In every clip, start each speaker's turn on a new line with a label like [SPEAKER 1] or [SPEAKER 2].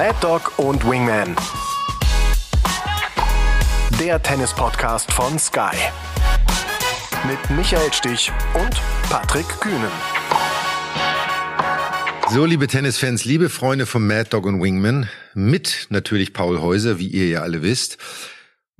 [SPEAKER 1] Mad Dog und Wingman. Der Tennis-Podcast von Sky. Mit Michael Stich und Patrick Kühnen.
[SPEAKER 2] So, liebe Tennisfans, liebe Freunde von Mad Dog und Wingman, mit natürlich Paul Häuser, wie ihr ja alle wisst.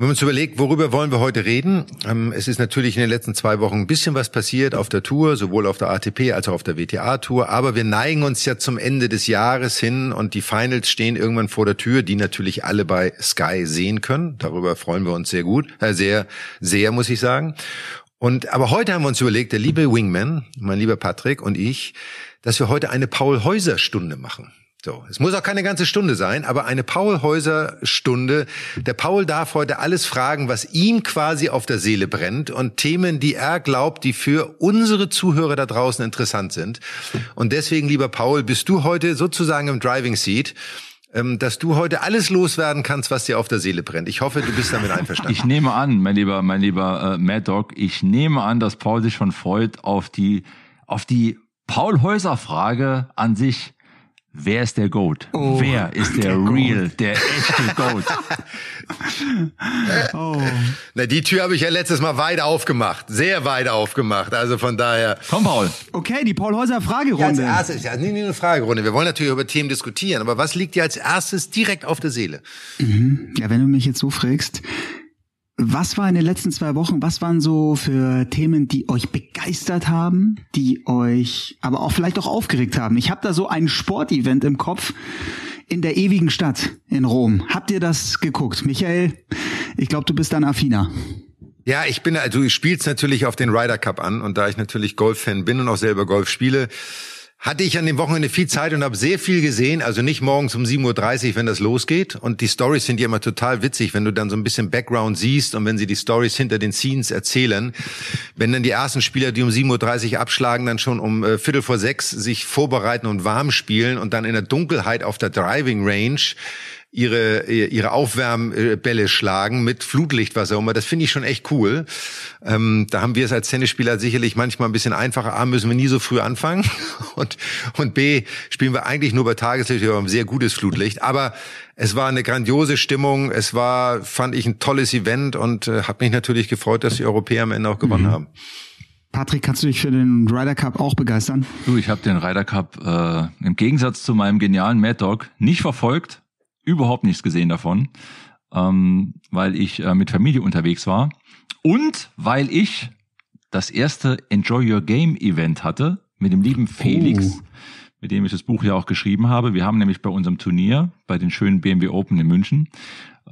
[SPEAKER 2] Wenn wir uns überlegt, worüber wollen wir heute reden? Ähm, es ist natürlich in den letzten zwei Wochen ein bisschen was passiert auf der Tour, sowohl auf der ATP als auch auf der WTA-Tour. Aber wir neigen uns ja zum Ende des Jahres hin und die Finals stehen irgendwann vor der Tür, die natürlich alle bei Sky sehen können. Darüber freuen wir uns sehr gut, äh, sehr, sehr, muss ich sagen. Und, aber heute haben wir uns überlegt, der liebe Wingman, mein lieber Patrick und ich, dass wir heute eine Paul-Häuser-Stunde machen. So, es muss auch keine ganze Stunde sein, aber eine Paul-Häuser-Stunde. Der Paul darf heute alles fragen, was ihm quasi auf der Seele brennt und Themen, die er glaubt, die für unsere Zuhörer da draußen interessant sind. Und deswegen, lieber Paul, bist du heute sozusagen im Driving Seat ähm, dass du heute alles loswerden kannst, was dir auf der Seele brennt. Ich hoffe, du bist damit einverstanden.
[SPEAKER 3] Ich nehme an, mein lieber, mein lieber äh, Mad Dog, ich nehme an, dass Paul sich schon freut auf die, auf die Paul Häuser Frage an sich. Wer ist der Goat? Oh, Wer ist der, der Real, Goat. der echte Goat?
[SPEAKER 2] oh. Na, die Tür habe ich ja letztes Mal weit aufgemacht. Sehr weit aufgemacht. Also von daher.
[SPEAKER 3] Komm, Paul.
[SPEAKER 4] Okay, die Paul Häuser Fragerunde.
[SPEAKER 2] Ja, als erstes, ja, nicht nur eine Fragerunde. Wir wollen natürlich über Themen diskutieren. Aber was liegt dir als erstes direkt auf der Seele?
[SPEAKER 4] Mhm. Ja, wenn du mich jetzt so fragst, was war in den letzten zwei Wochen, was waren so für Themen, die euch begeistert haben, die euch aber auch vielleicht auch aufgeregt haben? Ich habe da so ein Sportevent im Kopf in der ewigen Stadt in Rom. Habt ihr das geguckt? Michael, ich glaube, du bist dann affiner.
[SPEAKER 2] Ja, ich bin, also ich spiel's natürlich auf den Ryder Cup an und da ich natürlich Golf-Fan bin und auch selber Golf spiele, hatte ich an dem Wochenende viel Zeit und habe sehr viel gesehen. Also nicht morgens um 7.30 Uhr, wenn das losgeht. Und die Stories sind ja immer total witzig, wenn du dann so ein bisschen Background siehst und wenn sie die Stories hinter den Scenes erzählen. Wenn dann die ersten Spieler, die um 7.30 Uhr abschlagen, dann schon um äh, Viertel vor sechs sich vorbereiten und warm spielen und dann in der Dunkelheit auf der Driving Range ihre, ihre Aufwärmbälle schlagen mit Flutlicht, was auch immer. Das finde ich schon echt cool. Ähm, da haben wir es als Tennisspieler sicherlich manchmal ein bisschen einfacher. A, müssen wir nie so früh anfangen. Und, und B, spielen wir eigentlich nur bei Tageslicht über ein sehr gutes Flutlicht. Aber es war eine grandiose Stimmung. Es war, fand ich, ein tolles Event und äh, hat mich natürlich gefreut, dass die Europäer am Ende auch gewonnen mhm. haben.
[SPEAKER 4] Patrick, kannst du dich für den Ryder Cup auch begeistern?
[SPEAKER 3] Du, ich habe den Ryder Cup äh, im Gegensatz zu meinem genialen Mad Dog nicht verfolgt, überhaupt nichts gesehen davon, ähm, weil ich äh, mit Familie unterwegs war und weil ich das erste Enjoy Your Game Event hatte mit dem lieben Felix, oh. mit dem ich das Buch ja auch geschrieben habe. Wir haben nämlich bei unserem Turnier, bei den schönen BMW Open in München,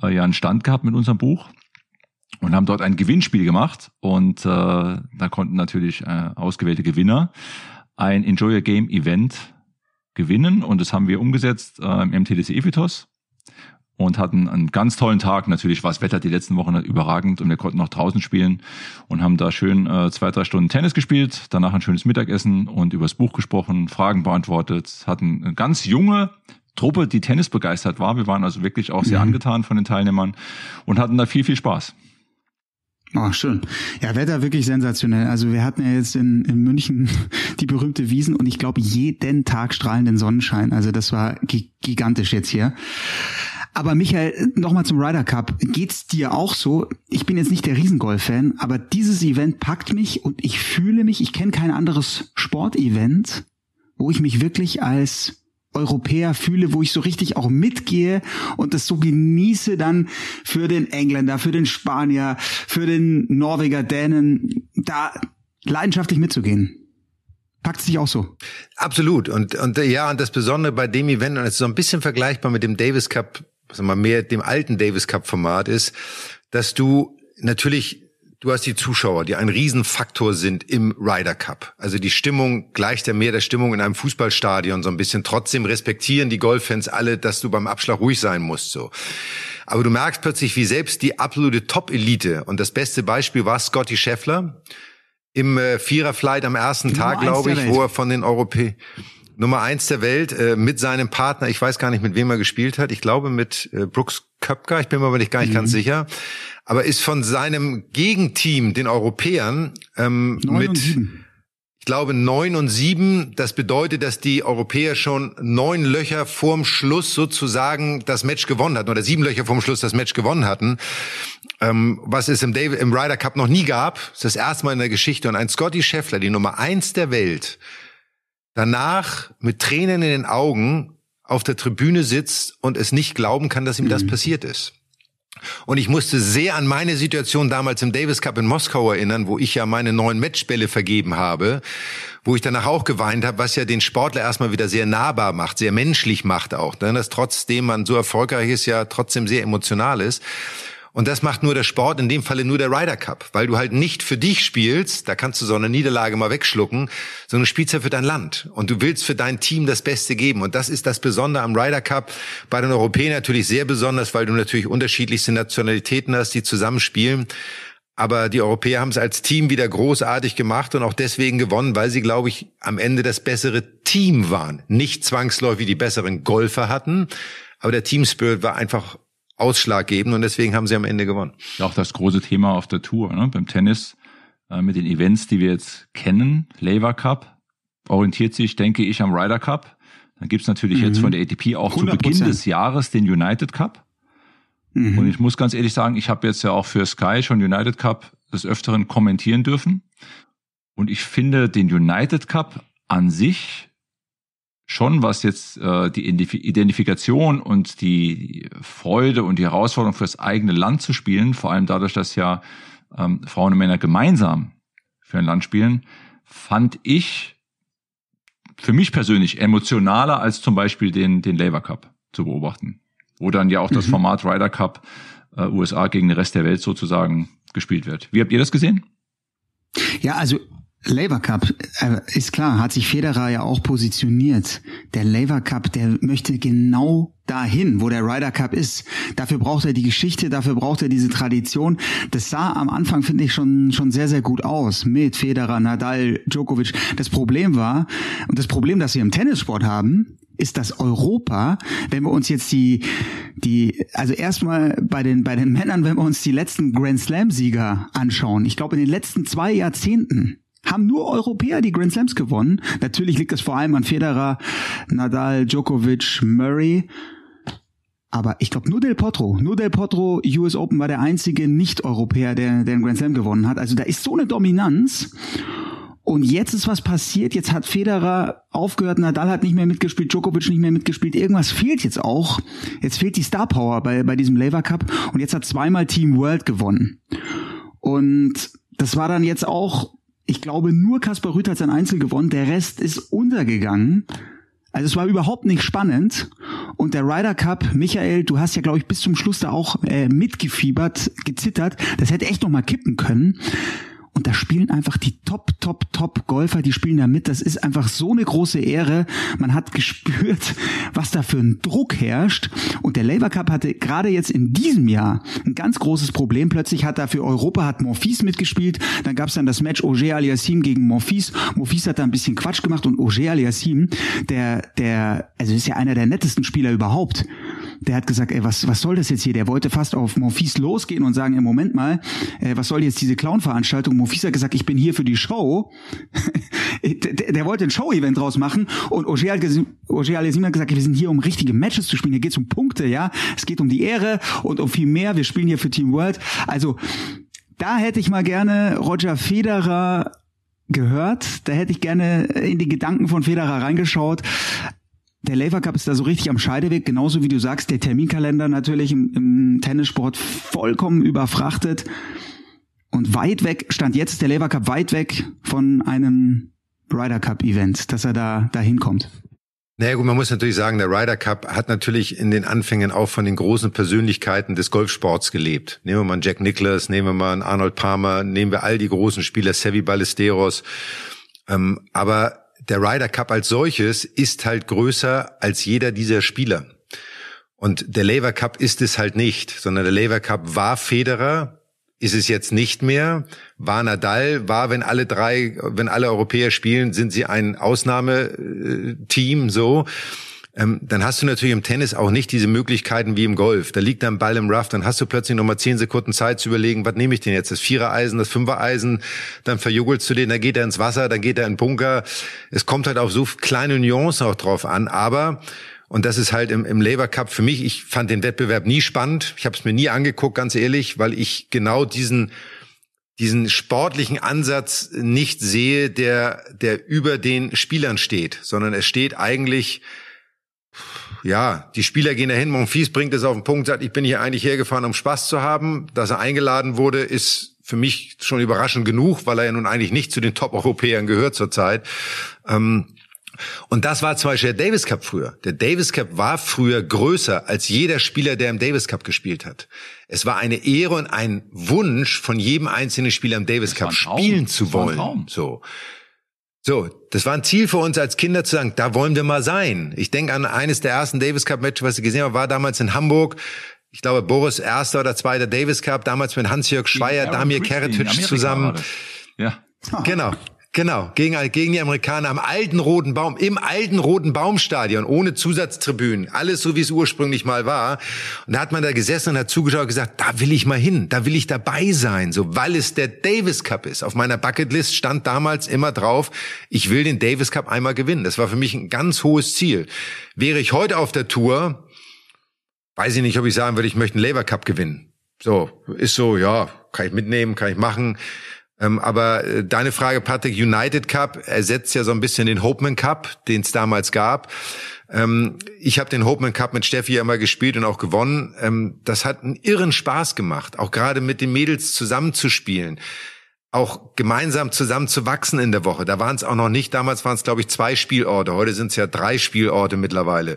[SPEAKER 3] äh, ja einen Stand gehabt mit unserem Buch und haben dort ein Gewinnspiel gemacht und äh, da konnten natürlich äh, ausgewählte Gewinner ein Enjoy Your Game Event gewinnen und das haben wir umgesetzt äh, im MTDC Evitos und hatten einen ganz tollen Tag. Natürlich war das Wetter die letzten Wochen überragend und wir konnten auch draußen spielen und haben da schön äh, zwei, drei Stunden Tennis gespielt, danach ein schönes Mittagessen und übers Buch gesprochen, Fragen beantwortet, hatten eine ganz junge Truppe, die Tennis begeistert war. Wir waren also wirklich auch sehr mhm. angetan von den Teilnehmern und hatten da viel, viel Spaß.
[SPEAKER 4] Oh, schön. Ja, Wetter wirklich sensationell. Also wir hatten ja jetzt in, in München die berühmte Wiesen und ich glaube jeden Tag strahlenden Sonnenschein. Also das war gigantisch jetzt hier. Aber Michael, nochmal zum Ryder Cup. Geht's dir auch so? Ich bin jetzt nicht der Riesengolf-Fan, aber dieses Event packt mich und ich fühle mich, ich kenne kein anderes Sportevent, wo ich mich wirklich als Europäer fühle, wo ich so richtig auch mitgehe und das so genieße dann für den Engländer, für den Spanier, für den Norweger, Dänen, da leidenschaftlich mitzugehen. Packt sich auch so.
[SPEAKER 2] Absolut. Und, und ja, und das Besondere bei dem Event, und es ist so ein bisschen vergleichbar mit dem Davis Cup sagen wir mehr dem alten Davis Cup Format ist, dass du natürlich du hast die Zuschauer, die ein Riesenfaktor sind im Ryder Cup. Also die Stimmung gleicht ja mehr der Stimmung in einem Fußballstadion so ein bisschen. Trotzdem respektieren die Golffans alle, dass du beim Abschlag ruhig sein musst, so. Aber du merkst plötzlich, wie selbst die absolute Top-Elite, und das beste Beispiel war Scotty Scheffler im äh, Viererflight am ersten Tag, glaube ich, wo er von den Europäern Nummer eins der Welt äh, mit seinem Partner. Ich weiß gar nicht, mit wem er gespielt hat. Ich glaube mit äh, Brooks Köpker. Ich bin mir aber nicht gar nicht mhm. ganz sicher. Aber ist von seinem Gegenteam, den Europäern, ähm, mit, ich glaube, neun und sieben, das bedeutet, dass die Europäer schon neun Löcher vorm Schluss sozusagen das Match gewonnen hatten oder sieben Löcher vorm Schluss das Match gewonnen hatten. Ähm, was es im, David, im Ryder Cup noch nie gab. Das ist das erste Mal in der Geschichte. Und ein Scotty Scheffler, die Nummer eins der Welt, danach mit Tränen in den Augen auf der Tribüne sitzt und es nicht glauben kann, dass ihm das mhm. passiert ist. Und ich musste sehr an meine Situation damals im Davis Cup in Moskau erinnern, wo ich ja meine neuen Matchbälle vergeben habe, wo ich danach auch geweint habe, was ja den Sportler erstmal wieder sehr nahbar macht, sehr menschlich macht auch, ne? dass trotzdem man so erfolgreich ist, ja trotzdem sehr emotional ist. Und das macht nur der Sport, in dem Falle nur der Ryder Cup, weil du halt nicht für dich spielst, da kannst du so eine Niederlage mal wegschlucken, sondern du spielst ja für dein Land und du willst für dein Team das Beste geben. Und das ist das Besondere am Ryder Cup. Bei den Europäern natürlich sehr besonders, weil du natürlich unterschiedlichste Nationalitäten hast, die zusammenspielen. Aber die Europäer haben es als Team wieder großartig gemacht und auch deswegen gewonnen, weil sie, glaube ich, am Ende das bessere Team waren. Nicht zwangsläufig die besseren Golfer hatten, aber der Team Spirit war einfach ausschlaggebend und deswegen haben sie am Ende gewonnen.
[SPEAKER 3] Ja, auch das große Thema auf der Tour, ne? beim Tennis äh, mit den Events, die wir jetzt kennen, Laver Cup, orientiert sich, denke ich, am Ryder Cup. Dann gibt's natürlich mhm. jetzt von der ATP auch 100%. zu Beginn des Jahres den United Cup. Mhm. Und ich muss ganz ehrlich sagen, ich habe jetzt ja auch für Sky schon United Cup des Öfteren kommentieren dürfen. Und ich finde den United Cup an sich schon, was jetzt äh, die Identifikation und die Freude und die Herausforderung fürs eigene Land zu spielen, vor allem dadurch, dass ja ähm, Frauen und Männer gemeinsam für ein Land spielen, fand ich für mich persönlich emotionaler als zum Beispiel den, den Labour Cup zu beobachten, wo dann ja auch das mhm. Format Ryder Cup äh, USA gegen den Rest der Welt sozusagen gespielt wird. Wie habt ihr das gesehen?
[SPEAKER 4] Ja, also Labour Cup, äh, ist klar, hat sich Federer ja auch positioniert. Der Labour Cup, der möchte genau dahin, wo der Ryder Cup ist. Dafür braucht er die Geschichte, dafür braucht er diese Tradition. Das sah am Anfang, finde ich, schon, schon sehr, sehr gut aus mit Federer, Nadal, Djokovic. Das Problem war, und das Problem, das wir im Tennissport haben, ist das Europa, wenn wir uns jetzt die, die, also erstmal bei den, bei den Männern, wenn wir uns die letzten Grand Slam Sieger anschauen. Ich glaube, in den letzten zwei Jahrzehnten haben nur Europäer die Grand Slams gewonnen. Natürlich liegt es vor allem an Federer, Nadal, Djokovic, Murray. Aber ich glaube nur Del Potro, nur Del Potro US Open war der einzige Nicht-Europäer, der, der einen Grand Slam gewonnen hat. Also da ist so eine Dominanz. Und jetzt ist was passiert. Jetzt hat Federer aufgehört, Nadal hat nicht mehr mitgespielt, Djokovic nicht mehr mitgespielt. Irgendwas fehlt jetzt auch. Jetzt fehlt die Star Power bei, bei diesem Laver Cup. Und jetzt hat zweimal Team World gewonnen. Und das war dann jetzt auch ich glaube, nur Kaspar Rüth hat sein Einzel gewonnen, der Rest ist untergegangen. Also es war überhaupt nicht spannend. Und der Ryder Cup, Michael, du hast ja, glaube ich, bis zum Schluss da auch äh, mitgefiebert, gezittert. Das hätte echt noch mal kippen können. Und da spielen einfach die Top, Top, Top Golfer, die spielen da mit. Das ist einfach so eine große Ehre. Man hat gespürt, was da für ein Druck herrscht. Und der Labour Cup hatte gerade jetzt in diesem Jahr ein ganz großes Problem. Plötzlich hat da für Europa hat Morphis mitgespielt. Dann gab es dann das Match Auger Aliassim gegen Morphis. Morphis hat da ein bisschen Quatsch gemacht und Auger Aliassim, der, der, also ist ja einer der nettesten Spieler überhaupt der hat gesagt, ey, was, was soll das jetzt hier? Der wollte fast auf Morphis losgehen und sagen, ey, Moment mal, äh, was soll jetzt diese Clown-Veranstaltung? Morphis hat gesagt, ich bin hier für die Show. der, der, wollte ein Show-Event draus machen und Ogier hat, Ogier hat gesagt, wir sind hier, um richtige Matches zu spielen. Hier geht es um Punkte, ja. Es geht um die Ehre und um viel mehr. Wir spielen hier für Team World. Also, da hätte ich mal gerne Roger Federer gehört. Da hätte ich gerne in die Gedanken von Federer reingeschaut der Labour Cup ist da so richtig am Scheideweg, genauso wie du sagst, der Terminkalender natürlich im, im Tennissport vollkommen überfrachtet und weit weg, stand jetzt der Labour Cup weit weg von einem Ryder Cup Event, dass er da, da hinkommt.
[SPEAKER 2] Naja gut, man muss natürlich sagen, der Ryder Cup hat natürlich in den Anfängen auch von den großen Persönlichkeiten des Golfsports gelebt. Nehmen wir mal einen Jack Nicklaus, nehmen wir mal einen Arnold Palmer, nehmen wir all die großen Spieler, Sevi Ballesteros. Ähm, aber der Ryder Cup als solches ist halt größer als jeder dieser Spieler. Und der Laver Cup ist es halt nicht, sondern der Laver Cup war Federer, ist es jetzt nicht mehr, war Nadal, war, wenn alle drei, wenn alle Europäer spielen, sind sie ein Ausnahmeteam, so. Ähm, dann hast du natürlich im Tennis auch nicht diese Möglichkeiten wie im Golf. Da liegt dann Ball im Rough, dann hast du plötzlich nochmal zehn Sekunden Zeit zu überlegen, was nehme ich denn jetzt? Das Vierereisen, das Fünfereisen, dann verjugelst du den, dann geht er ins Wasser, dann geht er in den Bunker. Es kommt halt auf so kleine Nuancen auch drauf an, aber und das ist halt im, im Labour Cup für mich, ich fand den Wettbewerb nie spannend. Ich habe es mir nie angeguckt, ganz ehrlich, weil ich genau diesen diesen sportlichen Ansatz nicht sehe, der der über den Spielern steht, sondern es steht eigentlich ja, die Spieler gehen dahin, Monfils bringt es auf den Punkt, sagt, ich bin hier eigentlich hergefahren, um Spaß zu haben. Dass er eingeladen wurde, ist für mich schon überraschend genug, weil er ja nun eigentlich nicht zu den Top-Europäern gehört zurzeit. Ähm, und das war zum Beispiel der Davis Cup früher. Der Davis Cup war früher größer als jeder Spieler, der im Davis Cup gespielt hat. Es war eine Ehre und ein Wunsch von jedem einzelnen Spieler im Davis Cup spielen zu wollen. So. So, das war ein Ziel für uns als Kinder zu sagen, da wollen wir mal sein. Ich denke an eines der ersten Davis Cup Matches, was ich gesehen habe, war damals in Hamburg. Ich glaube, Boris erster oder zweiter Davis Cup, damals mit Hans-Jörg Schweier, Damir Keretic zusammen. Ja. Genau. Genau, gegen, gegen die Amerikaner am alten Roten Baum, im alten Roten Baumstadion, ohne Zusatztribünen, alles so wie es ursprünglich mal war. Und da hat man da gesessen und hat zugeschaut und gesagt, da will ich mal hin, da will ich dabei sein, so weil es der Davis Cup ist. Auf meiner Bucketlist stand damals immer drauf, ich will den Davis Cup einmal gewinnen. Das war für mich ein ganz hohes Ziel. Wäre ich heute auf der Tour, weiß ich nicht, ob ich sagen würde, ich möchte einen Labour Cup gewinnen. So, ist so, ja, kann ich mitnehmen, kann ich machen. Ähm, aber äh, deine Frage, Patrick, United Cup ersetzt ja so ein bisschen den Hopeman Cup, den es damals gab. Ähm, ich habe den Hopeman Cup mit Steffi ja mal gespielt und auch gewonnen. Ähm, das hat einen irren Spaß gemacht, auch gerade mit den Mädels zusammenzuspielen auch gemeinsam zusammen zu wachsen in der Woche. Da waren es auch noch nicht, damals waren es, glaube ich, zwei Spielorte. Heute sind es ja drei Spielorte mittlerweile.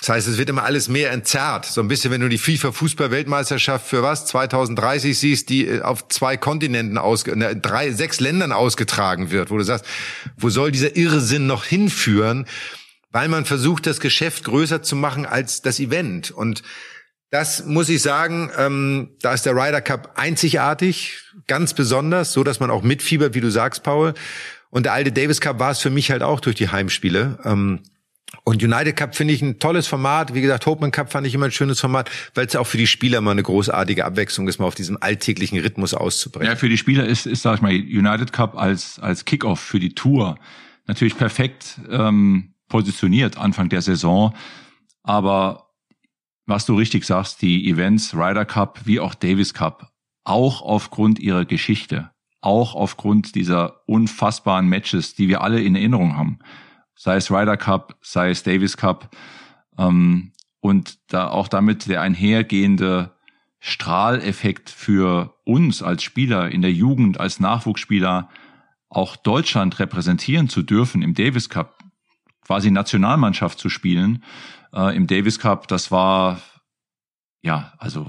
[SPEAKER 2] Das heißt, es wird immer alles mehr entzerrt. So ein bisschen, wenn du die FIFA-Fußball-Weltmeisterschaft für was 2030 siehst, die äh, auf zwei Kontinenten aus, ne, drei, sechs Ländern ausgetragen wird, wo du sagst, wo soll dieser Irrsinn noch hinführen? Weil man versucht, das Geschäft größer zu machen als das Event. Und das muss ich sagen, ähm, da ist der Ryder Cup einzigartig, ganz besonders, so dass man auch mitfiebert, wie du sagst, Paul. Und der alte Davis Cup war es für mich halt auch durch die Heimspiele. Ähm, und United Cup finde ich ein tolles Format. Wie gesagt, Hopeman Cup fand ich immer ein schönes Format, weil es auch für die Spieler mal eine großartige Abwechslung ist, mal auf diesem alltäglichen Rhythmus auszubrechen.
[SPEAKER 3] Ja, für die Spieler ist, ist sag ich mal, United Cup als, als Kickoff für die Tour natürlich perfekt ähm, positioniert Anfang der Saison. Aber was du richtig sagst, die Events Ryder Cup wie auch Davis Cup, auch aufgrund ihrer Geschichte, auch aufgrund dieser unfassbaren Matches, die wir alle in Erinnerung haben, sei es Ryder Cup, sei es Davis Cup, ähm, und da auch damit der einhergehende Strahleffekt für uns als Spieler in der Jugend, als Nachwuchsspieler, auch Deutschland repräsentieren zu dürfen im Davis Cup, quasi Nationalmannschaft zu spielen äh, im Davis Cup, das war ja, also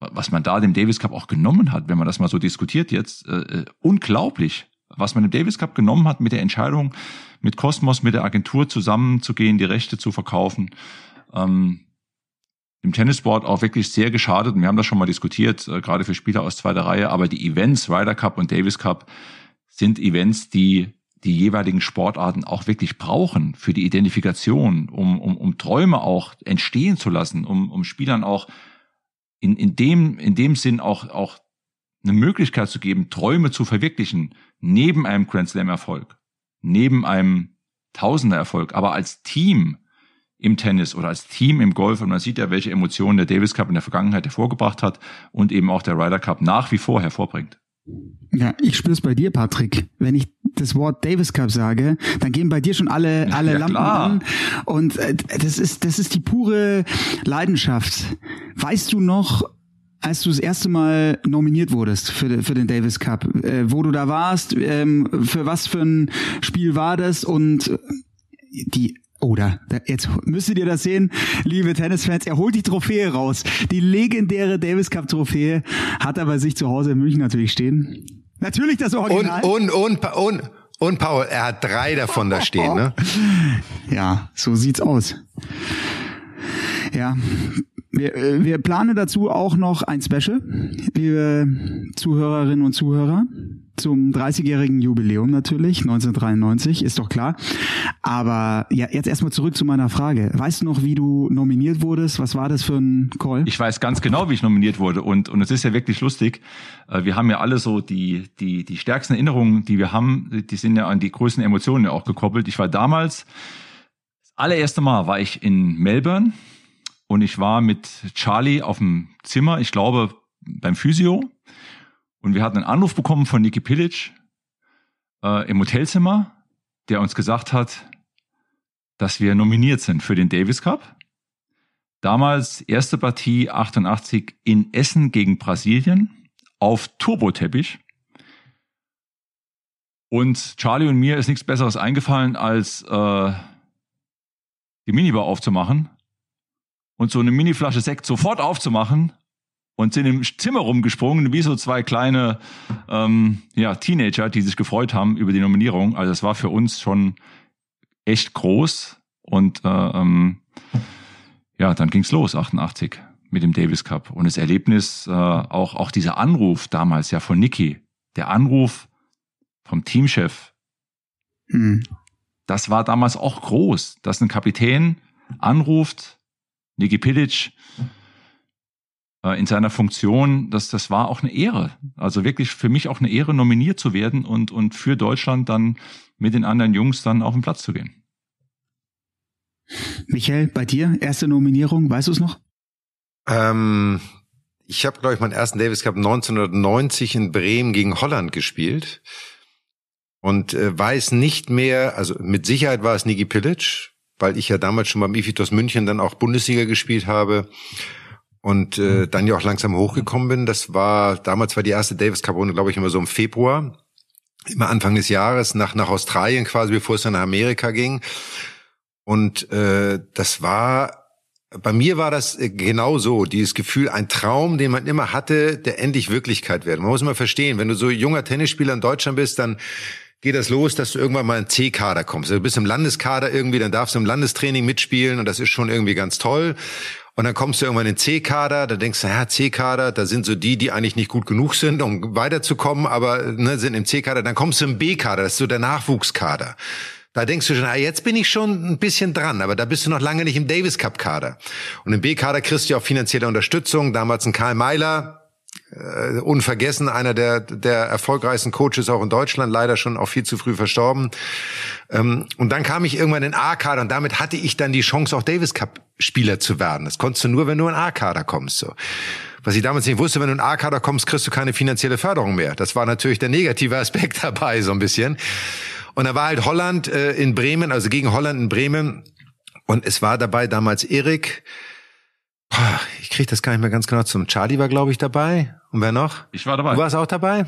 [SPEAKER 3] was man da dem Davis Cup auch genommen hat, wenn man das mal so diskutiert jetzt, äh, äh unglaublich was man im Davis Cup genommen hat mit der Entscheidung, mit Cosmos, mit der Agentur zusammenzugehen, die Rechte zu verkaufen, ähm, im Tennissport auch wirklich sehr geschadet. Und wir haben das schon mal diskutiert, äh, gerade für Spieler aus zweiter Reihe. Aber die Events, Ryder Cup und Davis Cup, sind Events, die die jeweiligen Sportarten auch wirklich brauchen für die Identifikation, um, um, um Träume auch entstehen zu lassen, um, um Spielern auch in, in, dem, in dem Sinn auch, auch eine Möglichkeit zu geben, Träume zu verwirklichen, neben einem Grand Slam Erfolg, neben einem Tausender Erfolg, aber als Team im Tennis oder als Team im Golf und man sieht ja, welche Emotionen der Davis Cup in der Vergangenheit hervorgebracht hat und eben auch der Ryder Cup nach wie vor hervorbringt.
[SPEAKER 4] Ja, ich spür's bei dir, Patrick. Wenn ich das Wort Davis Cup sage, dann gehen bei dir schon alle alle ja, Lampen klar. an und äh, das ist das ist die pure Leidenschaft. Weißt du noch, als du das erste Mal nominiert wurdest für, für den Davis Cup, äh, wo du da warst, ähm, für was für ein Spiel war das und äh, die oder oh, jetzt müsstet ihr das sehen, liebe Tennisfans, er holt die Trophäe raus. Die legendäre Davis Cup Trophäe hat er bei sich zu Hause in München natürlich stehen. Natürlich das Original.
[SPEAKER 2] Und, und, und, und, und Paul, er hat drei davon da stehen, ne?
[SPEAKER 4] Ja, so sieht's aus. Ja, wir, äh, wir planen dazu auch noch ein Special, liebe Zuhörerinnen und Zuhörer. zum 30-jährigen Jubiläum natürlich, 1993, ist doch klar. Aber ja, jetzt erstmal zurück zu meiner Frage. Weißt du noch, wie du nominiert wurdest? Was war das für ein Call?
[SPEAKER 3] Ich weiß ganz genau, wie ich nominiert wurde. Und, und es ist ja wirklich lustig. Äh, wir haben ja alle so die, die, die stärksten Erinnerungen, die wir haben, die sind ja an die größten Emotionen ja auch gekoppelt. Ich war damals, das allererste Mal war ich in Melbourne und ich war mit Charlie auf dem Zimmer, ich glaube beim Physio und wir hatten einen Anruf bekommen von Niki Pilic äh, im Hotelzimmer, der uns gesagt hat, dass wir nominiert sind für den Davis Cup. Damals erste Partie 88 in Essen gegen Brasilien auf Turboteppich. Und Charlie und mir ist nichts Besseres eingefallen, als äh, die Minibar aufzumachen und so eine Miniflasche Sekt sofort aufzumachen und sind im Zimmer rumgesprungen, wie so zwei kleine ähm, ja, Teenager, die sich gefreut haben über die Nominierung. Also es war für uns schon echt groß. Und äh, ähm, ja, dann ging's los, 88 mit dem Davis Cup. Und das Erlebnis, äh, auch, auch dieser Anruf damals ja von Niki, der Anruf vom Teamchef, hm. das war damals auch groß, dass ein Kapitän anruft, Niki Pilic, äh, in seiner Funktion, das, das war auch eine Ehre. Also wirklich für mich auch eine Ehre, nominiert zu werden und, und für Deutschland dann mit den anderen Jungs dann auf den Platz zu gehen.
[SPEAKER 4] Michael, bei dir, erste Nominierung, weißt du es noch?
[SPEAKER 2] Ähm, ich habe, glaube ich, meinen ersten Davis Cup 1990 in Bremen gegen Holland gespielt und äh, weiß nicht mehr, also mit Sicherheit war es Niki Pilic, weil ich ja damals schon beim Ifitos München dann auch Bundesliga gespielt habe und äh, dann ja auch langsam hochgekommen bin. Das war damals war die erste Davis Cup Runde, glaube ich, immer so im Februar, immer Anfang des Jahres nach nach Australien quasi, bevor es dann nach Amerika ging. Und äh, das war bei mir war das äh, genau so, dieses Gefühl, ein Traum, den man immer hatte, der endlich Wirklichkeit wird. Man muss mal verstehen, wenn du so junger Tennisspieler in Deutschland bist, dann geht das los, dass du irgendwann mal in C-Kader kommst. Also du bist im Landeskader irgendwie, dann darfst du im Landestraining mitspielen und das ist schon irgendwie ganz toll. Und dann kommst du irgendwann in den C-Kader, da denkst du, ja, C-Kader, da sind so die, die eigentlich nicht gut genug sind, um weiterzukommen, aber ne, sind im C-Kader. Dann kommst du im B-Kader, das ist so der Nachwuchskader. Da denkst du schon, ah, jetzt bin ich schon ein bisschen dran, aber da bist du noch lange nicht im Davis Cup Kader. Und im B-Kader kriegst du auch finanzielle Unterstützung. Damals ein Karl Meiler, äh, unvergessen, einer der, der erfolgreichsten Coaches auch in Deutschland, leider schon auch viel zu früh verstorben. Ähm, und dann kam ich irgendwann in A-Kader und damit hatte ich dann die Chance, auch Davis Cup Spieler zu werden. Das konntest du nur, wenn du in A-Kader kommst. So. Was ich damals nicht wusste, wenn du in A-Kader kommst, kriegst du keine finanzielle Förderung mehr. Das war natürlich der negative Aspekt dabei, so ein bisschen. Und da war halt Holland äh, in Bremen, also gegen Holland in Bremen. Und es war dabei damals Erik, ich kriege das gar nicht mehr ganz genau zum. Charlie war, glaube ich, dabei. Und wer noch?
[SPEAKER 3] Ich war dabei.
[SPEAKER 2] Du warst auch dabei?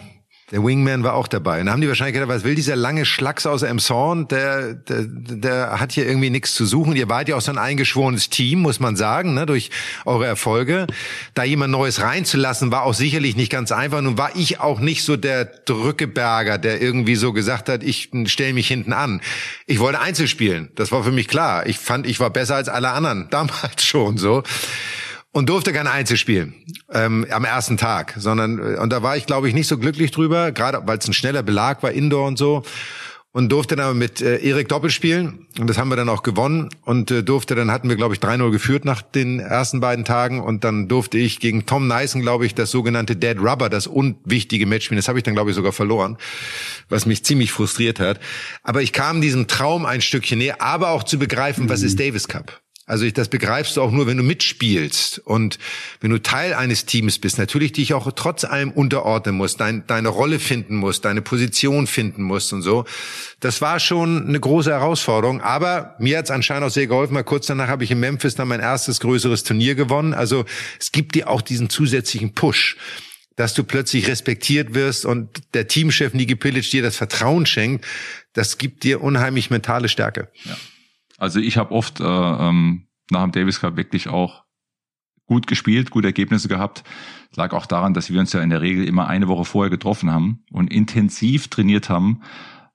[SPEAKER 2] Der Wingman war auch dabei. Und da haben die wahrscheinlich gedacht, was will dieser lange Schlacks aus Emshorn? Der, der, der hat hier irgendwie nichts zu suchen. Ihr wart ja auch so ein eingeschworenes Team, muss man sagen, ne, durch eure Erfolge. Da jemand Neues reinzulassen, war auch sicherlich nicht ganz einfach. Nun war ich auch nicht so der Drückeberger, der irgendwie so gesagt hat, ich stelle mich hinten an. Ich wollte Einzel spielen. Das war für mich klar. Ich fand, ich war besser als alle anderen. Damals schon so und durfte kein Einzel spielen ähm, am ersten Tag, sondern äh, und da war ich glaube ich nicht so glücklich drüber, gerade weil es ein schneller Belag war Indoor und so und durfte dann mit äh, Erik Doppel spielen und das haben wir dann auch gewonnen und äh, durfte dann hatten wir glaube ich 3-0 geführt nach den ersten beiden Tagen und dann durfte ich gegen Tom Nyson glaube ich das sogenannte Dead Rubber, das unwichtige Match spielen, das habe ich dann glaube ich sogar verloren, was mich ziemlich frustriert hat, aber ich kam diesem Traum ein Stückchen näher, aber auch zu begreifen, mhm. was ist Davis Cup? Also ich, das begreifst du auch nur, wenn du mitspielst und wenn du Teil eines Teams bist, natürlich dich auch trotz allem unterordnen musst, dein, deine Rolle finden musst, deine Position finden musst und so. Das war schon eine große Herausforderung, aber mir hat's anscheinend auch sehr geholfen, weil kurz danach habe ich in Memphis dann mein erstes größeres Turnier gewonnen. Also es gibt dir auch diesen zusätzlichen Push dass du plötzlich respektiert wirst und der Teamchef Niki Pilic dir das Vertrauen schenkt, das gibt dir unheimlich mentale Stärke.
[SPEAKER 3] Ja. Also ich habe oft äh, ähm, nach dem Davis Cup wirklich auch gut gespielt, gute Ergebnisse gehabt. Lag auch daran, dass wir uns ja in der Regel immer eine Woche vorher getroffen haben und intensiv trainiert haben.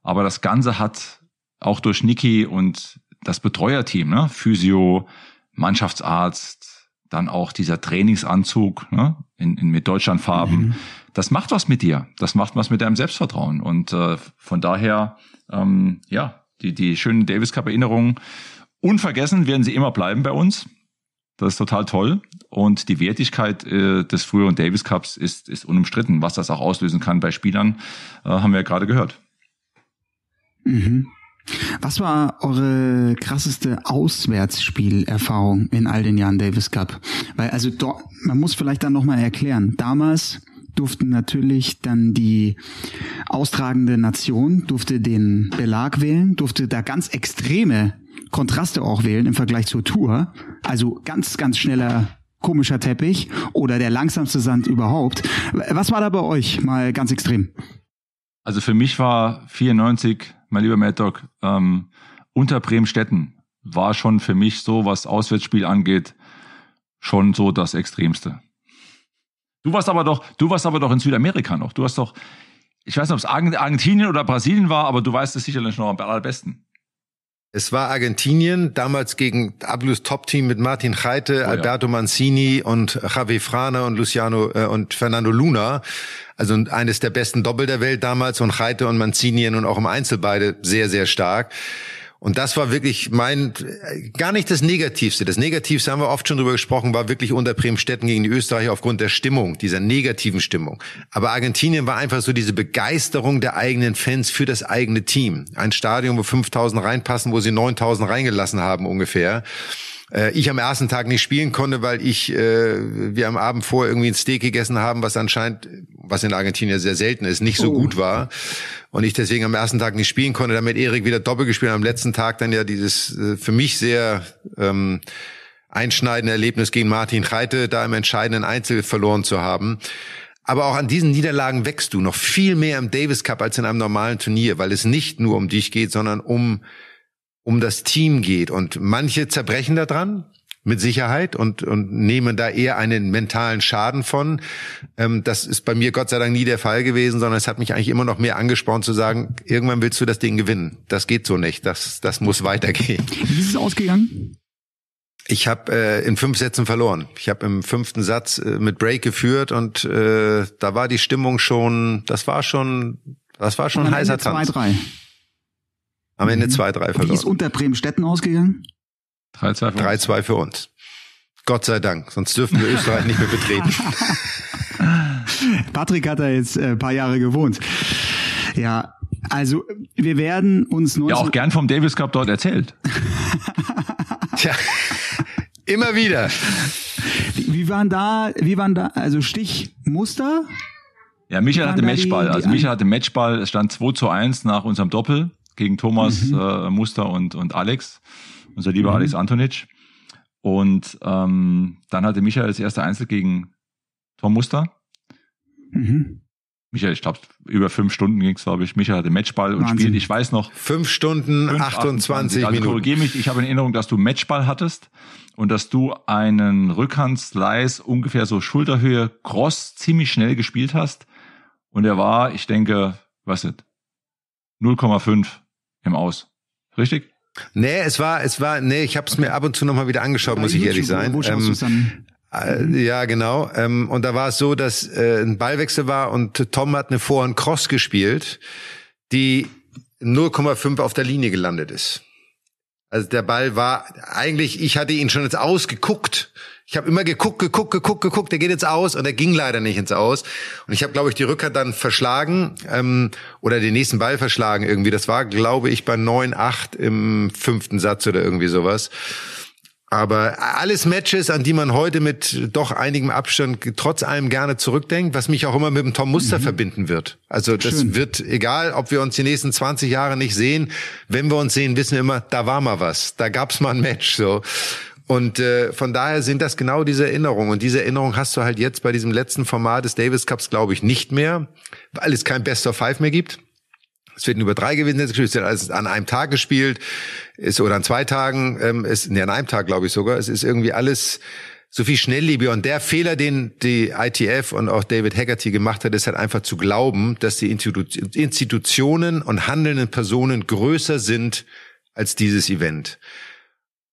[SPEAKER 3] Aber das Ganze hat auch durch Niki und das Betreuerteam, ne, Physio, Mannschaftsarzt, dann auch dieser Trainingsanzug ne, in, in, mit Deutschlandfarben. Mhm. Das macht was mit dir. Das macht was mit deinem Selbstvertrauen. Und äh, von daher, ähm, ja, die, die schönen Davis Cup Erinnerungen unvergessen werden sie immer bleiben bei uns. Das ist total toll. Und die Wertigkeit äh, des früheren Davis Cups ist, ist unumstritten. Was das auch auslösen kann bei Spielern, äh, haben wir ja gerade gehört.
[SPEAKER 4] Mhm. Was war eure krasseste Auswärtsspielerfahrung in all den Jahren Davis Cup? Weil also man muss vielleicht dann nochmal erklären. Damals durften natürlich dann die austragende Nation durfte den Belag wählen, durfte da ganz extreme Kontraste auch wählen im Vergleich zur Tour. Also ganz, ganz schneller komischer Teppich oder der langsamste Sand überhaupt. Was war da bei euch mal ganz extrem?
[SPEAKER 3] Also für mich war 94 mein lieber Mad Dog, ähm, unter Bremstetten war schon für mich so, was Auswärtsspiel angeht, schon so das Extremste. Du warst aber doch, du warst aber doch in Südamerika noch. Du hast doch, ich weiß nicht, ob es Argentinien oder Brasilien war, aber du weißt es sicherlich noch am allerbesten.
[SPEAKER 2] Es war Argentinien, damals gegen absolutes Top-Team mit Martin Reite, oh, Alberto ja. Mancini und Javi Frana und Luciano äh, und Fernando Luna. Also eines der besten Doppel der Welt damals und Reite und Mancini und auch im Einzel beide sehr, sehr stark. Und das war wirklich mein, gar nicht das Negativste. Das Negativste haben wir oft schon drüber gesprochen, war wirklich unter Bremstetten gegen die Österreicher aufgrund der Stimmung, dieser negativen Stimmung. Aber Argentinien war einfach so diese Begeisterung der eigenen Fans für das eigene Team. Ein Stadion, wo 5000 reinpassen, wo sie 9000 reingelassen haben ungefähr äh, ich am ersten Tag nicht spielen konnte, weil ich äh, wir am Abend vor irgendwie ein Steak gegessen haben, was anscheinend, was in Argentinien sehr selten ist, nicht so oh. gut war. Und ich deswegen am ersten Tag nicht spielen konnte, damit Erik wieder doppelt gespielt am letzten Tag dann ja dieses äh, für mich sehr ähm, einschneidende Erlebnis gegen Martin Reite, da im entscheidenden Einzel verloren zu haben. Aber auch an diesen Niederlagen wächst du noch viel mehr im Davis Cup als in einem normalen Turnier, weil es nicht nur um dich geht, sondern um um das Team geht. Und manche zerbrechen da dran, mit Sicherheit und, und nehmen da eher einen mentalen Schaden von. Ähm, das ist bei mir Gott sei Dank nie der Fall gewesen, sondern es hat mich eigentlich immer noch mehr angespornt zu sagen, irgendwann willst du das Ding gewinnen. Das geht so nicht. Das, das muss weitergehen.
[SPEAKER 4] Wie ist es ausgegangen?
[SPEAKER 2] Ich habe äh, in fünf Sätzen verloren. Ich habe im fünften Satz äh, mit Break geführt und äh, da war die Stimmung schon, das war schon, das war schon ein heißer Tanz.
[SPEAKER 4] Zwei, drei.
[SPEAKER 2] Am Ende 2-3 mhm. verloren. Wie
[SPEAKER 4] ist unter Bremen-Stetten ausgegangen?
[SPEAKER 3] 3-2
[SPEAKER 2] für, 3-2 für uns. Gott sei Dank, sonst dürfen wir Österreich nicht mehr betreten.
[SPEAKER 4] Patrick hat da jetzt ein äh, paar Jahre gewohnt. Ja, also wir werden uns
[SPEAKER 3] 19 Ja, auch gern vom Davis Cup dort erzählt.
[SPEAKER 2] Tja, immer wieder.
[SPEAKER 4] Wie, wie waren da, wie waren da, also Stichmuster?
[SPEAKER 3] Ja, Michael hatte Matchball. Die, die also Michael hatte Matchball, es stand 2 zu 1 nach unserem Doppel gegen Thomas mhm. äh, Muster und, und Alex, unser lieber mhm. Alex Antonic. Und ähm, dann hatte Michael das erste Einzel gegen Tom Muster. Mhm. Michael, ich glaube, über fünf Stunden ging es, glaube ich. Michael hatte Matchball und spielt, ich weiß noch.
[SPEAKER 2] Fünf Stunden, fünf, 28, 28 also Minuten.
[SPEAKER 3] korrigiere mich, ich habe in Erinnerung, dass du Matchball hattest und dass du einen Rückhandslice ungefähr so Schulterhöhe cross ziemlich schnell gespielt hast. Und er war, ich denke, was ist, 0,5 im Aus. Richtig?
[SPEAKER 2] Nee, es war, es war, nee, ich habe es mir ab und zu nochmal wieder angeschaut, muss ich ehrlich sein. Wo ähm, dann? Äh, ja, genau. Ähm, und da war es so, dass äh, ein Ballwechsel war und Tom hat eine Vorhand Cross gespielt, die 0,5 auf der Linie gelandet ist. Also der Ball war eigentlich, ich hatte ihn schon jetzt ausgeguckt ich habe immer geguckt, geguckt, geguckt, geguckt, der geht jetzt aus und er ging leider nicht ins Aus. Und ich habe, glaube ich, die Rückhand dann verschlagen ähm, oder den nächsten Ball verschlagen irgendwie. Das war, glaube ich, bei 9-8 im fünften Satz oder irgendwie sowas. Aber alles Matches, an die man heute mit doch einigem Abstand trotz allem gerne zurückdenkt, was mich auch immer mit dem Tom Muster mhm. verbinden wird. Also das Schön. wird, egal ob wir uns die nächsten 20 Jahre nicht sehen, wenn wir uns sehen, wissen wir immer, da war mal was, da gab's mal ein Match. So. Und äh, von daher sind das genau diese Erinnerungen. Und diese Erinnerung hast du halt jetzt bei diesem letzten Format des Davis Cups, glaube ich, nicht mehr, weil es kein Best of Five mehr gibt. Es wird über drei gespielt, es wird alles an einem Tag gespielt, ist oder an zwei Tagen, ähm, ist, nee, an einem Tag, glaube ich sogar. Es ist irgendwie alles so viel schnelllebiger. Und der Fehler, den die ITF und auch David Haggerty gemacht hat, ist halt einfach zu glauben, dass die Institutionen und handelnden Personen größer sind als dieses Event.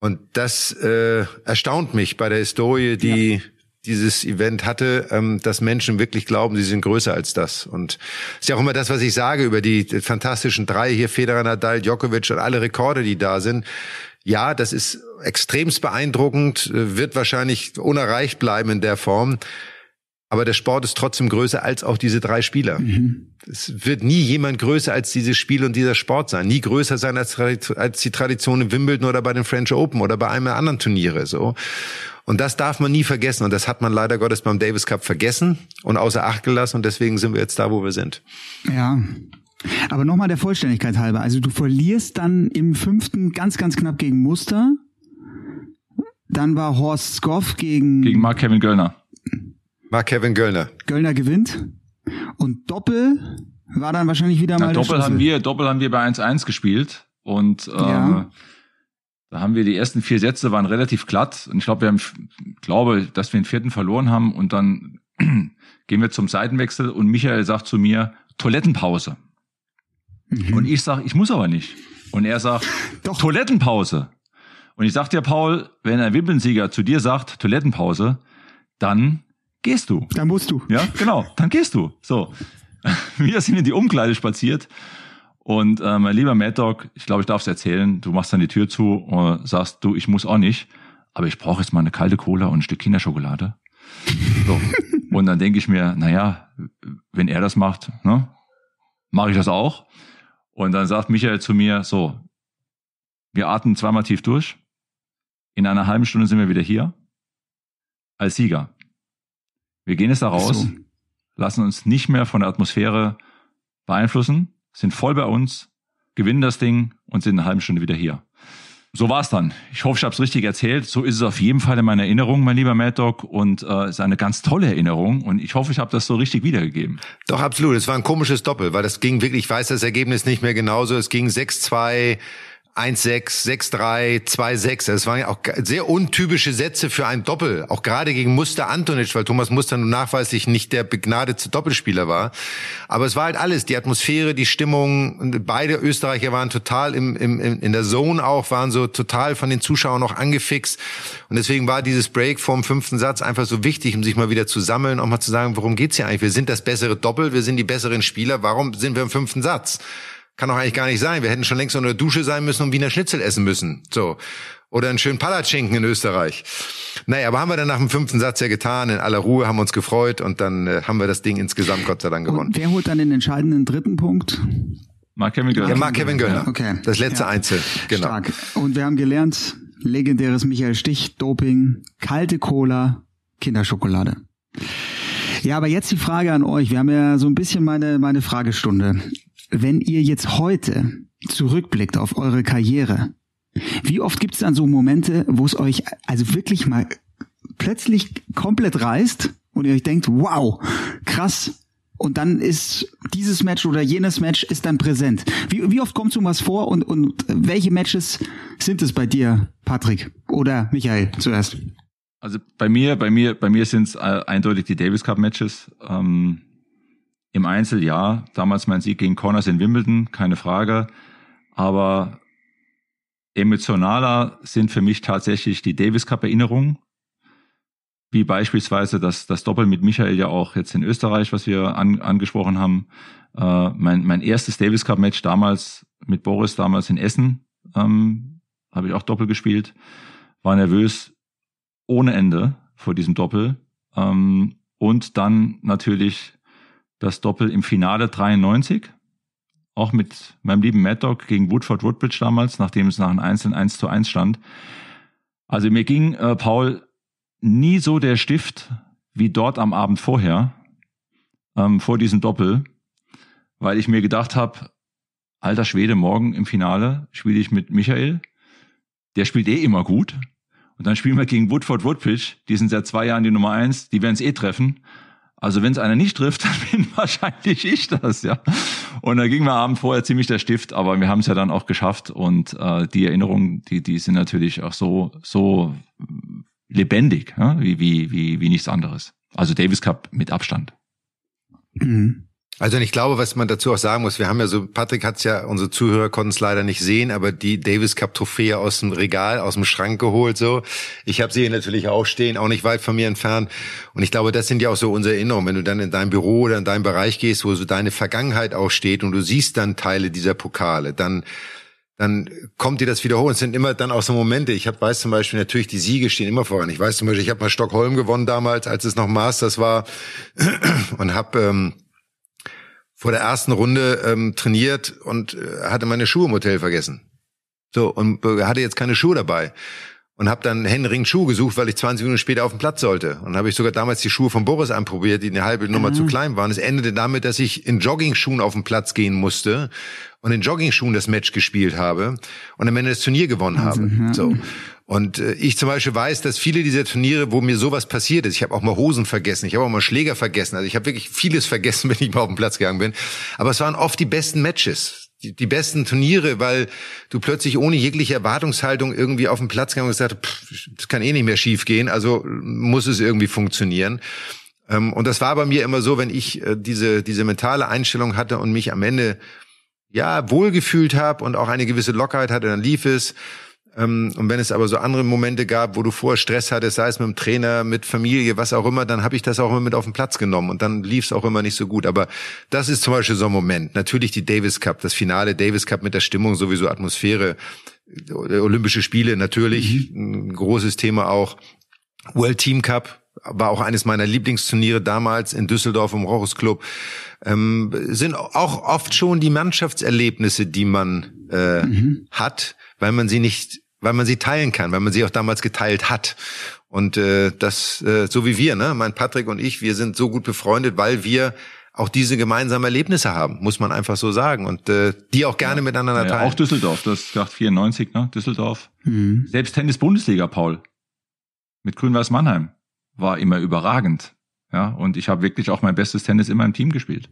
[SPEAKER 2] Und das äh, erstaunt mich bei der Historie, die ja. dieses Event hatte, ähm, dass Menschen wirklich glauben, sie sind größer als das. Und ist ja auch immer das, was ich sage über die fantastischen drei hier, Federer, Nadal, Djokovic und alle Rekorde, die da sind. Ja, das ist extremst beeindruckend, äh, wird wahrscheinlich unerreicht bleiben in der Form. Aber der Sport ist trotzdem größer als auch diese drei Spieler. Mhm. Es wird nie jemand größer als dieses Spiel und dieser Sport sein. Nie größer sein als, als die Tradition in Wimbledon oder bei den French Open oder bei einem der anderen Turniere, so. Und das darf man nie vergessen. Und das hat man leider Gottes beim Davis Cup vergessen und außer Acht gelassen. Und deswegen sind wir jetzt da, wo wir sind.
[SPEAKER 4] Ja. Aber nochmal der Vollständigkeit halber. Also du verlierst dann im fünften ganz, ganz knapp gegen Muster. Dann war Horst Skoff gegen...
[SPEAKER 3] Gegen Mark Kevin Göllner.
[SPEAKER 2] War Kevin Göllner.
[SPEAKER 4] Göllner gewinnt. Und Doppel war dann wahrscheinlich wieder mal.
[SPEAKER 3] Ja, Doppel haben wir, Doppel haben wir bei 1-1 gespielt. Und äh, ja. da haben wir die ersten vier Sätze waren relativ glatt. Und ich glaube, wir haben, glaube, dass wir den vierten verloren haben. Und dann gehen wir zum Seitenwechsel und Michael sagt zu mir, Toilettenpause. Mhm. Und ich sage, ich muss aber nicht. Und er sagt, Doch. Toilettenpause. Und ich sag dir, Paul, wenn ein Wimpelnsieger zu dir sagt, Toilettenpause, dann gehst du.
[SPEAKER 4] Dann musst du.
[SPEAKER 3] Ja, genau, dann gehst du. So. Wir sind in die Umkleide spaziert und äh, mein lieber Mad Dog, ich glaube, ich darf es erzählen, du machst dann die Tür zu und sagst, du, ich muss auch nicht, aber ich brauche jetzt mal eine kalte Cola und ein Stück Kinderschokolade. So. und dann denke ich mir, naja, wenn er das macht, ne, mache ich das auch. Und dann sagt Michael zu mir, so, wir atmen zweimal tief durch. In einer halben Stunde sind wir wieder hier als Sieger. Wir gehen jetzt da raus, so. lassen uns nicht mehr von der Atmosphäre beeinflussen, sind voll bei uns, gewinnen das Ding und sind eine halbe Stunde wieder hier. So war's dann. Ich hoffe, ich habe es richtig erzählt. So ist es auf jeden Fall in meiner Erinnerung, mein lieber Mad Dog. Und es äh, ist eine ganz tolle Erinnerung. Und ich hoffe, ich habe das so richtig wiedergegeben.
[SPEAKER 2] Doch, absolut. Es war ein komisches Doppel, weil das ging wirklich, ich weiß das Ergebnis nicht mehr genauso. Es ging 6-2 1-6, 6-3, 2-6. Das waren ja auch sehr untypische Sätze für ein Doppel. Auch gerade gegen Muster Antonic, weil Thomas Muster nun nachweislich nicht der begnadete Doppelspieler war. Aber es war halt alles. Die Atmosphäre, die Stimmung. Beide Österreicher waren total im, im, in der Zone auch, waren so total von den Zuschauern noch angefixt. Und deswegen war dieses Break vorm fünften Satz einfach so wichtig, um sich mal wieder zu sammeln, auch mal zu sagen, worum geht's hier eigentlich? Wir sind das bessere Doppel, wir sind die besseren Spieler. Warum sind wir im fünften Satz? Kann doch eigentlich gar nicht sein. Wir hätten schon längst unter der Dusche sein müssen und Wiener Schnitzel essen müssen. So. Oder einen schönen Palatschinken in Österreich. Naja, aber haben wir dann nach dem fünften Satz ja getan, in aller Ruhe, haben uns gefreut und dann äh, haben wir das Ding insgesamt Gott sei Dank gewonnen. Und
[SPEAKER 4] wer holt dann den entscheidenden dritten Punkt?
[SPEAKER 3] Mark Kevin Göllner.
[SPEAKER 2] Ja, Mark Kevin Göllner. Okay. Das letzte ja. Einzel. Genau. Stark.
[SPEAKER 4] Und wir haben gelernt, legendäres Michael Stich, Doping, kalte Cola, Kinderschokolade. Ja, aber jetzt die Frage an euch. Wir haben ja so ein bisschen meine, meine Fragestunde. Wenn ihr jetzt heute zurückblickt auf eure Karriere, wie oft gibt es dann so Momente, wo es euch also wirklich mal plötzlich komplett reißt und ihr euch denkt, wow, krass, und dann ist dieses Match oder jenes Match ist dann präsent. Wie, wie oft kommt so was vor und, und welche Matches sind es bei dir, Patrick oder Michael zuerst?
[SPEAKER 3] Also bei mir, bei mir, bei mir sind es äh, eindeutig die Davis Cup Matches. Ähm, im Einzel ja, damals mein Sieg gegen Connors in Wimbledon, keine Frage. Aber emotionaler sind für mich tatsächlich die Davis Cup Erinnerungen. Wie beispielsweise das, das Doppel mit Michael ja auch jetzt in Österreich, was wir an, angesprochen haben. Äh, mein, mein erstes Davis Cup Match damals mit Boris, damals in Essen, ähm, habe ich auch Doppel gespielt. War nervös ohne Ende vor diesem Doppel. Ähm, und dann natürlich das Doppel im Finale 93, auch mit meinem lieben Mad Dog gegen Woodford Woodbridge damals, nachdem es nach einem Einzelnen 1 zu 1 stand. Also mir ging, äh, Paul, nie so der Stift wie dort am Abend vorher, ähm, vor diesem Doppel, weil ich mir gedacht habe, alter Schwede, morgen im Finale spiele ich mit Michael. Der spielt eh immer gut. Und dann spielen wir gegen Woodford Woodbridge, die sind seit zwei Jahren die Nummer eins, die werden es eh treffen. Also wenn es einer nicht trifft, dann bin wahrscheinlich ich das, ja. Und da ging mir Abend vorher ziemlich der Stift, aber wir haben es ja dann auch geschafft und äh, die Erinnerungen, die die sind natürlich auch so so lebendig, ja? wie wie wie wie nichts anderes. Also Davis Cup mit Abstand.
[SPEAKER 2] Mhm. Also ich glaube, was man dazu auch sagen muss, wir haben ja so, Patrick hat es ja, unsere Zuhörer konnten es leider nicht sehen, aber die Davis Cup Trophäe aus dem Regal, aus dem Schrank geholt so. Ich habe sie hier natürlich auch stehen, auch nicht weit von mir entfernt. Und ich glaube, das sind ja auch so unsere Erinnerungen. Wenn du dann in dein Büro oder in deinen Bereich gehst, wo so deine Vergangenheit auch steht und du siehst dann Teile dieser Pokale, dann dann kommt dir das wieder hoch. Es sind immer dann auch so Momente. Ich hab, weiß zum Beispiel natürlich, die Siege stehen immer voran. Ich weiß zum Beispiel, ich habe mal Stockholm gewonnen damals, als es noch Masters war und habe ähm, vor der ersten Runde ähm, trainiert und äh, hatte meine Schuhe im Hotel vergessen. So und äh, hatte jetzt keine Schuhe dabei und habe dann Henring Schuh gesucht, weil ich 20 Minuten später auf den Platz sollte. Und habe ich sogar damals die Schuhe von Boris anprobiert, die eine halbe Nummer mhm. zu klein waren. Es endete damit, dass ich in Jogging-Schuhen auf den Platz gehen musste und in Jogging-Schuhen das Match gespielt habe und am Ende das Turnier gewonnen also, habe. Ja. So. Und äh, ich zum Beispiel weiß, dass viele dieser Turniere, wo mir sowas passiert ist, ich habe auch mal Hosen vergessen, ich habe auch mal Schläger vergessen, also ich habe wirklich vieles vergessen, wenn ich mal auf den Platz gegangen bin. Aber es waren oft die besten Matches die, die besten Turniere, weil du plötzlich ohne jegliche Erwartungshaltung irgendwie auf den Platz gegangen und gesagt, pff, das kann eh nicht mehr schief gehen, also muss es irgendwie funktionieren. Ähm, und das war bei mir immer so, wenn ich äh, diese, diese mentale Einstellung hatte und mich am Ende ja wohlgefühlt habe und auch eine gewisse Lockerheit hatte, dann lief es. Ähm, und wenn es aber so andere Momente gab, wo du vorher Stress hattest, sei es mit dem Trainer, mit Familie, was auch immer, dann habe ich das auch immer mit auf den Platz genommen und dann lief es auch immer nicht so gut. Aber das ist zum Beispiel so ein Moment. Natürlich die Davis Cup, das Finale Davis Cup mit der Stimmung, sowieso Atmosphäre, Olympische Spiele natürlich, mhm. ein großes Thema auch. World Team Cup, war auch eines meiner Lieblingsturniere damals in Düsseldorf im Rochus Club. Ähm, sind auch oft schon die Mannschaftserlebnisse, die man äh, mhm. hat, weil man sie nicht weil man sie teilen kann, weil man sie auch damals geteilt hat. Und äh, das, äh, so wie wir, ne, mein Patrick und ich, wir sind so gut befreundet, weil wir auch diese gemeinsamen Erlebnisse haben, muss man einfach so sagen. Und äh, die auch gerne ja. miteinander teilen.
[SPEAKER 3] Ja, auch Düsseldorf, das ist 94, ne? Düsseldorf. Mhm. Selbst Tennis-Bundesliga, Paul. Mit Grün-Weiß Mannheim war immer überragend. Ja, und ich habe wirklich auch mein bestes Tennis immer im Team gespielt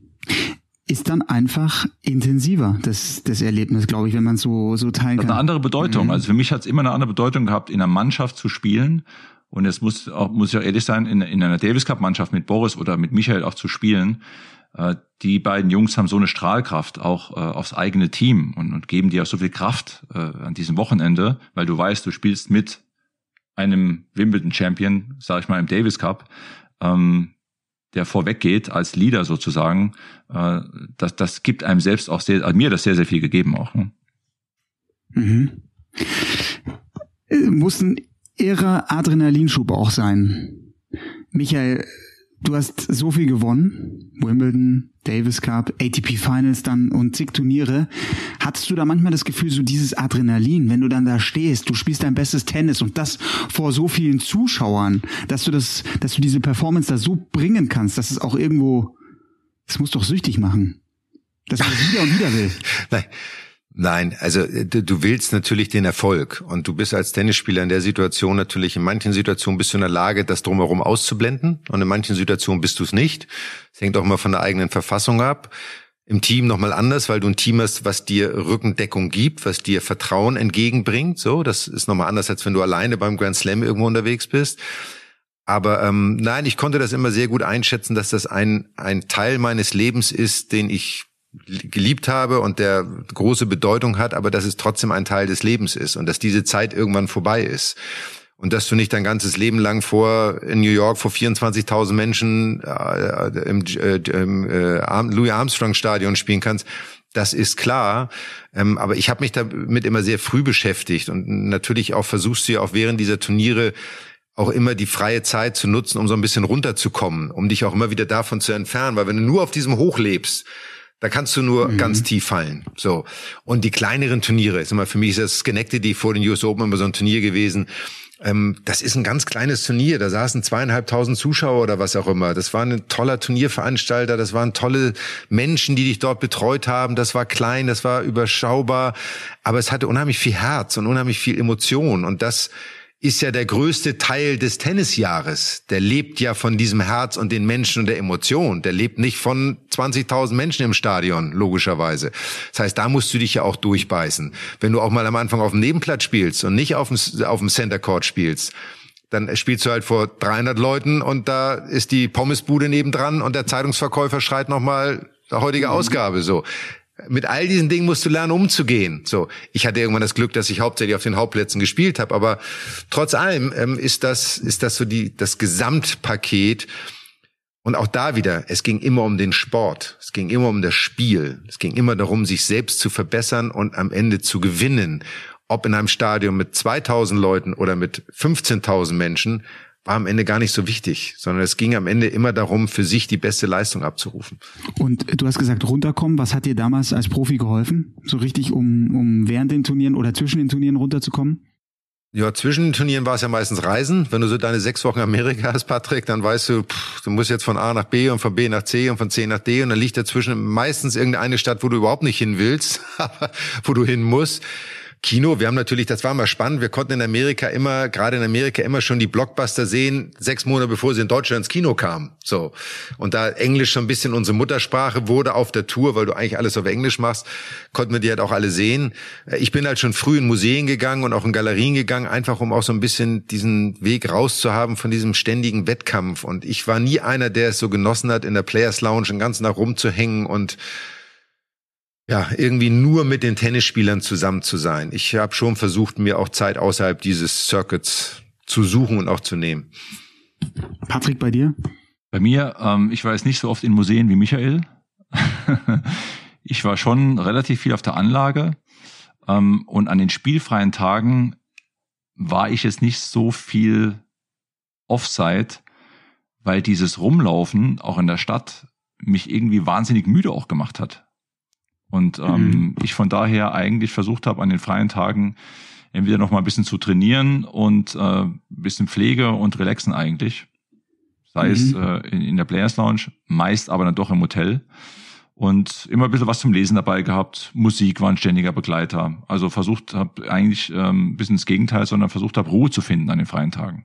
[SPEAKER 4] ist dann einfach intensiver, das, das Erlebnis, glaube ich, wenn man so, so teilen kann.
[SPEAKER 3] Hat eine andere Bedeutung. Mhm. Also für mich hat es immer eine andere Bedeutung gehabt, in einer Mannschaft zu spielen. Und es muss auch, muss ich auch ehrlich sein, in, in einer Davis Cup Mannschaft mit Boris oder mit Michael auch zu spielen. Äh, die beiden Jungs haben so eine Strahlkraft auch äh, aufs eigene Team und, und geben dir auch so viel Kraft äh, an diesem Wochenende, weil du weißt, du spielst mit einem Wimbledon Champion, sag ich mal, im Davis Cup. Ähm, der vorweggeht als Leader sozusagen, äh, das, das gibt einem selbst auch sehr, also mir das sehr, sehr viel gegeben auch. Ne?
[SPEAKER 4] Mhm. Äh, muss ein irrer Adrenalinschub auch sein. Michael, du hast so viel gewonnen. Wimbledon, Davis Cup, ATP Finals dann und zig Turniere. Hattest du da manchmal das Gefühl, so dieses Adrenalin, wenn du dann da stehst, du spielst dein bestes Tennis und das vor so vielen Zuschauern, dass du das, dass du diese Performance da so bringen kannst, dass es auch irgendwo, das muss doch süchtig machen. Dass man wieder und wieder will.
[SPEAKER 2] Nein. Nein, also äh, du willst natürlich den Erfolg und du bist als Tennisspieler in der Situation natürlich, in manchen Situationen bist du in der Lage, das drumherum auszublenden und in manchen Situationen bist du es nicht. Es hängt auch immer von der eigenen Verfassung ab. Im Team nochmal anders, weil du ein Team hast, was dir Rückendeckung gibt, was dir Vertrauen entgegenbringt. So, das ist nochmal anders, als wenn du alleine beim Grand Slam irgendwo unterwegs bist. Aber ähm, nein, ich konnte das immer sehr gut einschätzen, dass das ein, ein Teil meines Lebens ist, den ich geliebt habe und der große Bedeutung hat, aber dass es trotzdem ein Teil des Lebens ist und dass diese Zeit irgendwann vorbei ist. Und dass du nicht dein ganzes Leben lang vor in New York vor 24.000 Menschen äh, im, äh, im äh, Louis Armstrong Stadion spielen kannst, das ist klar. Ähm, aber ich habe mich damit immer sehr früh beschäftigt und natürlich auch versuchst du ja auch während dieser Turniere auch immer die freie Zeit zu nutzen, um so ein bisschen runterzukommen, um dich auch immer wieder davon zu entfernen. Weil wenn du nur auf diesem Hoch lebst, da kannst du nur mhm. ganz tief fallen. So. Und die kleineren Turniere, ist immer für mich ist das Schenectady vor den US Open immer so ein Turnier gewesen. Ähm, das ist ein ganz kleines Turnier. Da saßen zweieinhalbtausend Zuschauer oder was auch immer. Das war ein toller Turnierveranstalter. Das waren tolle Menschen, die dich dort betreut haben. Das war klein, das war überschaubar. Aber es hatte unheimlich viel Herz und unheimlich viel Emotion. Und das ist ja der größte Teil des Tennisjahres. Der lebt ja von diesem Herz und den Menschen und der Emotion. Der lebt nicht von 20.000 Menschen im Stadion, logischerweise. Das heißt, da musst du dich ja auch durchbeißen. Wenn du auch mal am Anfang auf dem Nebenplatz spielst und nicht auf dem, auf dem Center Court spielst, dann spielst du halt vor 300 Leuten und da ist die Pommesbude nebendran und der Zeitungsverkäufer schreit nochmal heutige Ausgabe so. Mit all diesen Dingen musst du lernen, umzugehen. So, ich hatte irgendwann das Glück, dass ich hauptsächlich auf den Hauptplätzen gespielt habe, aber trotz allem ähm, ist das ist das so die das Gesamtpaket. Und auch da wieder, es ging immer um den Sport, es ging immer um das Spiel, es ging immer darum, sich selbst zu verbessern und am Ende zu gewinnen. Ob in einem Stadion mit 2000 Leuten oder mit 15.000 Menschen, war am Ende gar nicht so wichtig, sondern es ging am Ende immer darum, für sich die beste Leistung abzurufen.
[SPEAKER 4] Und du hast gesagt, runterkommen. Was hat dir damals als Profi geholfen? So richtig, um, um während den Turnieren oder zwischen den Turnieren runterzukommen?
[SPEAKER 2] Ja, zwischen den Turnieren war es ja meistens Reisen. Wenn du so deine sechs Wochen Amerika hast, Patrick, dann weißt du, pff, du musst jetzt von A nach B und von B nach C und von C nach D und dann liegt dazwischen meistens irgendeine Stadt, wo du überhaupt nicht hin willst, wo du hin musst. Kino, wir haben natürlich, das war mal spannend, wir konnten in Amerika immer, gerade in Amerika immer schon die Blockbuster sehen, sechs Monate bevor sie in Deutschland ins Kino kamen. So. Und da Englisch schon ein bisschen unsere Muttersprache wurde auf der Tour, weil du eigentlich alles auf Englisch machst, konnten wir die halt auch alle sehen. Ich bin halt schon früh in Museen gegangen und auch in Galerien gegangen, einfach um auch so ein bisschen diesen Weg rauszuhaben von diesem ständigen Wettkampf. Und ich war nie einer, der es so genossen hat, in der Players Lounge den ganzen Tag rumzuhängen und ja, irgendwie nur mit den Tennisspielern zusammen zu sein. Ich habe schon versucht, mir auch Zeit außerhalb dieses Circuits zu suchen und auch zu nehmen.
[SPEAKER 4] Patrick, bei dir?
[SPEAKER 3] Bei mir, ähm, ich war jetzt nicht so oft in Museen wie Michael. ich war schon relativ viel auf der Anlage ähm, und an den spielfreien Tagen war ich jetzt nicht so viel Offside, weil dieses Rumlaufen auch in der Stadt mich irgendwie wahnsinnig müde auch gemacht hat. Und ähm, mhm. ich von daher eigentlich versucht habe, an den freien Tagen entweder noch mal ein bisschen zu trainieren und äh, ein bisschen Pflege und relaxen eigentlich. Sei mhm. es äh, in, in der Players Lounge, meist aber dann doch im Hotel. Und immer ein bisschen was zum Lesen dabei gehabt. Musik war ein ständiger Begleiter. Also versucht habe eigentlich ähm, ein bisschen das Gegenteil, sondern versucht habe, Ruhe zu finden an den freien Tagen.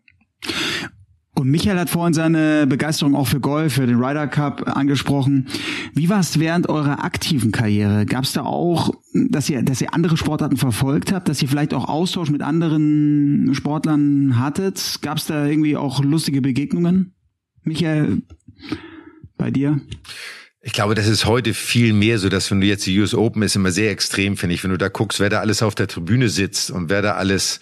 [SPEAKER 4] Und Michael hat vorhin seine Begeisterung auch für Golf, für den Ryder Cup angesprochen. Wie war es während eurer aktiven Karriere? Gab es da auch, dass ihr, dass ihr andere Sportarten verfolgt habt, dass ihr vielleicht auch Austausch mit anderen Sportlern hattet? Gab es da irgendwie auch lustige Begegnungen? Michael, bei dir?
[SPEAKER 2] Ich glaube, das ist heute viel mehr so, dass wenn du jetzt die US Open ist immer sehr extrem, finde ich, wenn du da guckst, wer da alles auf der Tribüne sitzt und wer da alles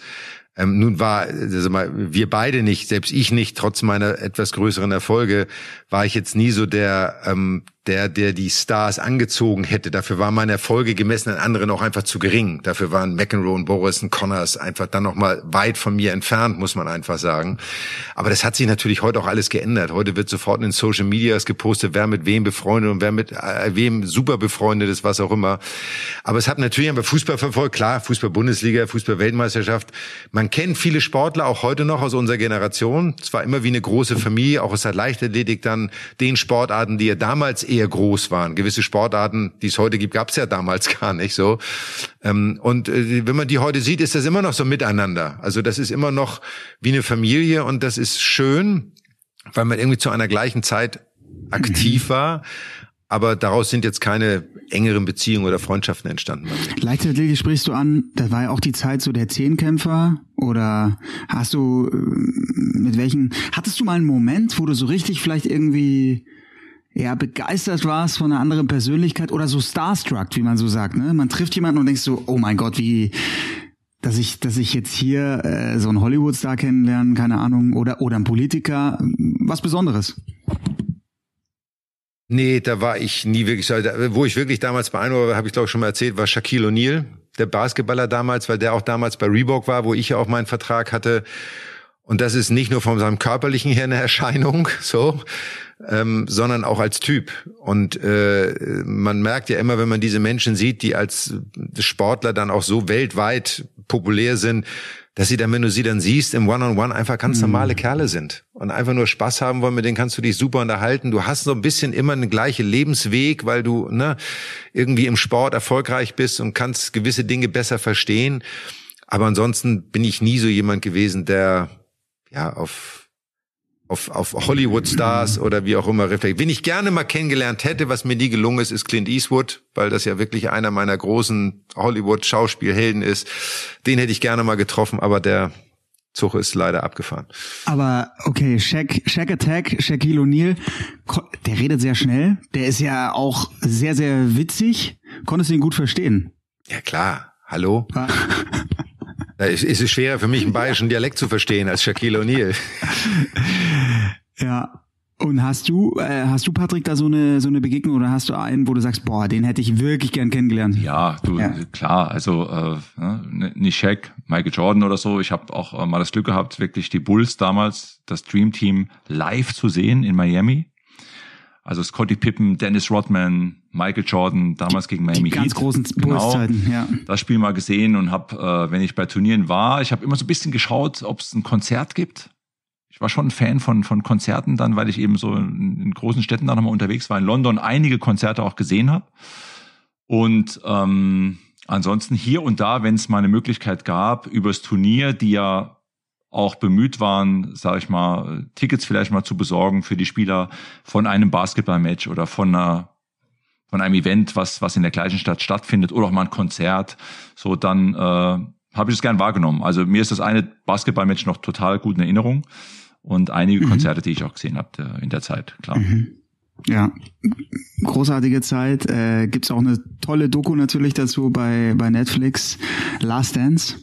[SPEAKER 2] ähm, nun war, also mal, wir beide nicht, selbst ich nicht, trotz meiner etwas größeren Erfolge, war ich jetzt nie so der, ähm, der, der die Stars angezogen hätte. Dafür waren meine Erfolge gemessen an anderen auch einfach zu gering. Dafür waren McEnroe und Boris und Connors einfach dann noch mal weit von mir entfernt, muss man einfach sagen. Aber das hat sich natürlich heute auch alles geändert. Heute wird sofort in den Social Medias gepostet, wer mit wem befreundet und wer mit äh, wem super befreundet ist, was auch immer. Aber es hat natürlich bei Fußball verfolgt, klar, Fußball-Bundesliga, Fußball-Weltmeisterschaft. Man kennt viele Sportler auch heute noch aus unserer Generation. Es war immer wie eine große Familie, auch aus der Leichtathletik dann den Sportarten, die er damals eher groß waren. Gewisse Sportarten, die es heute gibt, gab es ja damals gar nicht so. Ähm, und äh, wenn man die heute sieht, ist das immer noch so miteinander. Also das ist immer noch wie eine Familie und das ist schön, weil man irgendwie zu einer gleichen Zeit aktiv war. Aber daraus sind jetzt keine engeren Beziehungen oder Freundschaften entstanden.
[SPEAKER 4] Leichtathletik sprichst du an, das war ja auch die Zeit so der Zehnkämpfer oder hast du äh, mit welchen, hattest du mal einen Moment, wo du so richtig vielleicht irgendwie ja, begeistert warst von einer anderen Persönlichkeit oder so starstruck, wie man so sagt, ne? Man trifft jemanden und denkst so, oh mein Gott, wie, dass ich, dass ich jetzt hier äh, so einen Hollywood-Star kennenlernen, keine Ahnung, oder oder ein Politiker, was Besonderes.
[SPEAKER 2] Nee, da war ich nie wirklich so. Wo ich wirklich damals beeindruckt war, habe ich glaube ich schon mal erzählt, war Shaquille O'Neal, der Basketballer damals, weil der auch damals bei Reebok war, wo ich ja auch meinen Vertrag hatte. Und das ist nicht nur von seinem körperlichen her eine Erscheinung, so, ähm, sondern auch als Typ. Und äh, man merkt ja immer, wenn man diese Menschen sieht, die als Sportler dann auch so weltweit populär sind, dass sie dann, wenn du sie dann siehst, im One-on-One -on -One einfach ganz mhm. normale Kerle sind und einfach nur Spaß haben wollen, mit denen kannst du dich super unterhalten. Du hast so ein bisschen immer einen gleichen Lebensweg, weil du ne, irgendwie im Sport erfolgreich bist und kannst gewisse Dinge besser verstehen. Aber ansonsten bin ich nie so jemand gewesen, der ja auf auf, auf Hollywood-Stars oder wie auch immer reflektiert. Wen ich gerne mal kennengelernt hätte, was mir nie gelungen ist, ist Clint Eastwood, weil das ja wirklich einer meiner großen Hollywood-Schauspielhelden ist. Den hätte ich gerne mal getroffen, aber der Zug ist leider abgefahren.
[SPEAKER 4] Aber okay, Shaq, Shaq Attack, Shaquille O'Neal, der redet sehr schnell. Der ist ja auch sehr, sehr witzig. Konntest du ihn gut verstehen?
[SPEAKER 2] Ja klar. Hallo? Da ist, ist es schwerer für mich, einen bayerischen Dialekt zu verstehen als Shaquille O'Neal.
[SPEAKER 4] Ja. Und hast du, äh, hast du Patrick da so eine so eine Begegnung oder hast du einen, wo du sagst, boah, den hätte ich wirklich gern kennengelernt?
[SPEAKER 3] Ja, du ja. klar, also äh, ne, nicht Shaq, Michael Jordan oder so. Ich habe auch äh, mal das Glück gehabt, wirklich die Bulls damals, das Dream Team live zu sehen in Miami. Also Scotty Pippen, Dennis Rodman, Michael Jordan, damals gegen Miami
[SPEAKER 4] die ganz
[SPEAKER 3] Heat.
[SPEAKER 4] großen genau, ja.
[SPEAKER 3] Das Spiel mal gesehen und habe, äh, wenn ich bei Turnieren war, ich habe immer so ein bisschen geschaut, ob es ein Konzert gibt ich war schon ein Fan von, von Konzerten dann, weil ich eben so in, in großen Städten da nochmal unterwegs war, in London einige Konzerte auch gesehen habe. Und ähm, ansonsten hier und da, wenn es mal eine Möglichkeit gab, übers Turnier, die ja auch bemüht waren, sage ich mal, Tickets vielleicht mal zu besorgen für die Spieler von einem Basketballmatch oder von einer von einem Event, was was in der gleichen Stadt stattfindet oder auch mal ein Konzert, so dann äh, habe ich es gern wahrgenommen. Also mir ist das eine Basketballmatch noch total gut in Erinnerung und einige mhm. Konzerte, die ich auch gesehen habe in der Zeit, klar. Mhm.
[SPEAKER 4] Ja, großartige Zeit. Äh, Gibt auch eine tolle Doku natürlich dazu bei, bei Netflix, Last Dance.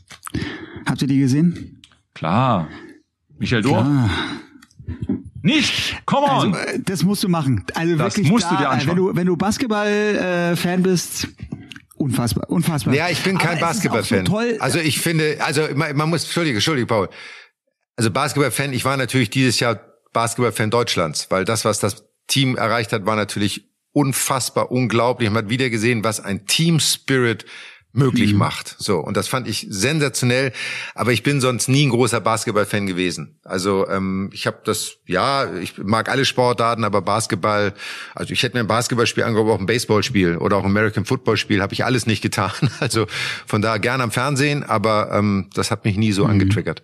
[SPEAKER 4] Habt ihr die gesehen?
[SPEAKER 3] Klar. Michael Dohr? Klar. Nicht? Come on!
[SPEAKER 4] Also, äh, das musst du machen. Also
[SPEAKER 3] das
[SPEAKER 4] wirklich
[SPEAKER 3] musst
[SPEAKER 4] da,
[SPEAKER 3] du dir anschauen.
[SPEAKER 4] Wenn du, wenn du Basketball-Fan äh, bist, unfassbar, unfassbar.
[SPEAKER 2] Ja, ich bin kein Basketball-Fan. So also ich finde, also man, man muss, Entschuldige, Entschuldige, Paul. Also Basketball-Fan, ich war natürlich dieses Jahr Basketball-Fan Deutschlands, weil das, was das Team erreicht hat, war natürlich unfassbar unglaublich. Man hat wieder gesehen, was ein Team Spirit möglich mhm. macht. So und das fand ich sensationell. Aber ich bin sonst nie ein großer Basketball-Fan gewesen. Also ähm, ich habe das, ja, ich mag alle Sportarten, aber Basketball, also ich hätte mir ein Basketballspiel angeguckt, auch ein Baseballspiel oder auch ein American Football-Spiel, habe ich alles nicht getan. Also von daher gerne am Fernsehen, aber ähm, das hat mich nie so mhm. angetriggert.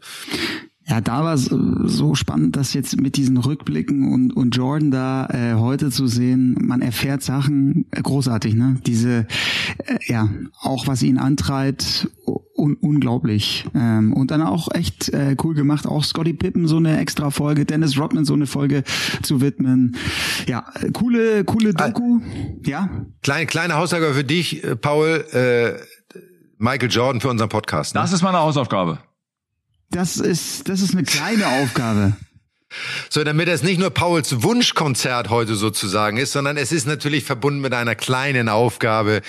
[SPEAKER 4] Ja, da war es so spannend, das jetzt mit diesen Rückblicken und, und Jordan da äh, heute zu sehen. Man erfährt Sachen äh, großartig, ne? Diese, äh, ja, auch was ihn antreibt, un unglaublich. Ähm, und dann auch echt äh, cool gemacht, auch Scotty Pippen so eine extra Folge, Dennis Rodman so eine Folge zu widmen. Ja, coole, coole Doku. Ja.
[SPEAKER 2] Kleine, kleine Hausaufgabe für dich, äh, Paul. Äh, Michael Jordan für unseren Podcast.
[SPEAKER 3] Ne? Das ist meine Hausaufgabe.
[SPEAKER 4] Das ist, das ist eine kleine Aufgabe.
[SPEAKER 2] So, damit es nicht nur Pauls Wunschkonzert heute sozusagen ist, sondern es ist natürlich verbunden mit einer kleinen Aufgabe,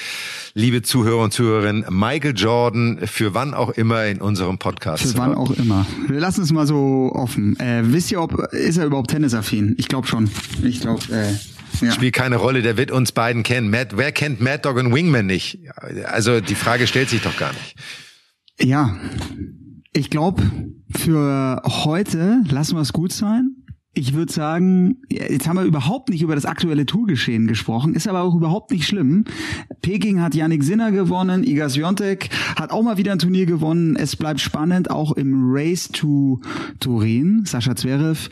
[SPEAKER 2] liebe Zuhörer und Zuhörerinnen, Michael Jordan für wann auch immer in unserem Podcast.
[SPEAKER 4] Für wann auch immer. Wir lassen es mal so offen. Äh, wisst ihr, ob ist er überhaupt tennisaffin? Ich glaube schon. Ich glaube. Äh
[SPEAKER 2] ja. Spielt keine Rolle, der wird uns beiden kennen. Matt, wer kennt Mad Dog und Wingman nicht? Also die Frage stellt sich doch gar nicht.
[SPEAKER 4] Ja, ich glaube, für heute lassen wir es gut sein. Ich würde sagen, jetzt haben wir überhaupt nicht über das aktuelle Tourgeschehen gesprochen, ist aber auch überhaupt nicht schlimm. Peking hat Yannick Sinner gewonnen, Iga Swiatek hat auch mal wieder ein Turnier gewonnen. Es bleibt spannend, auch im Race to Turin. Sascha Zverev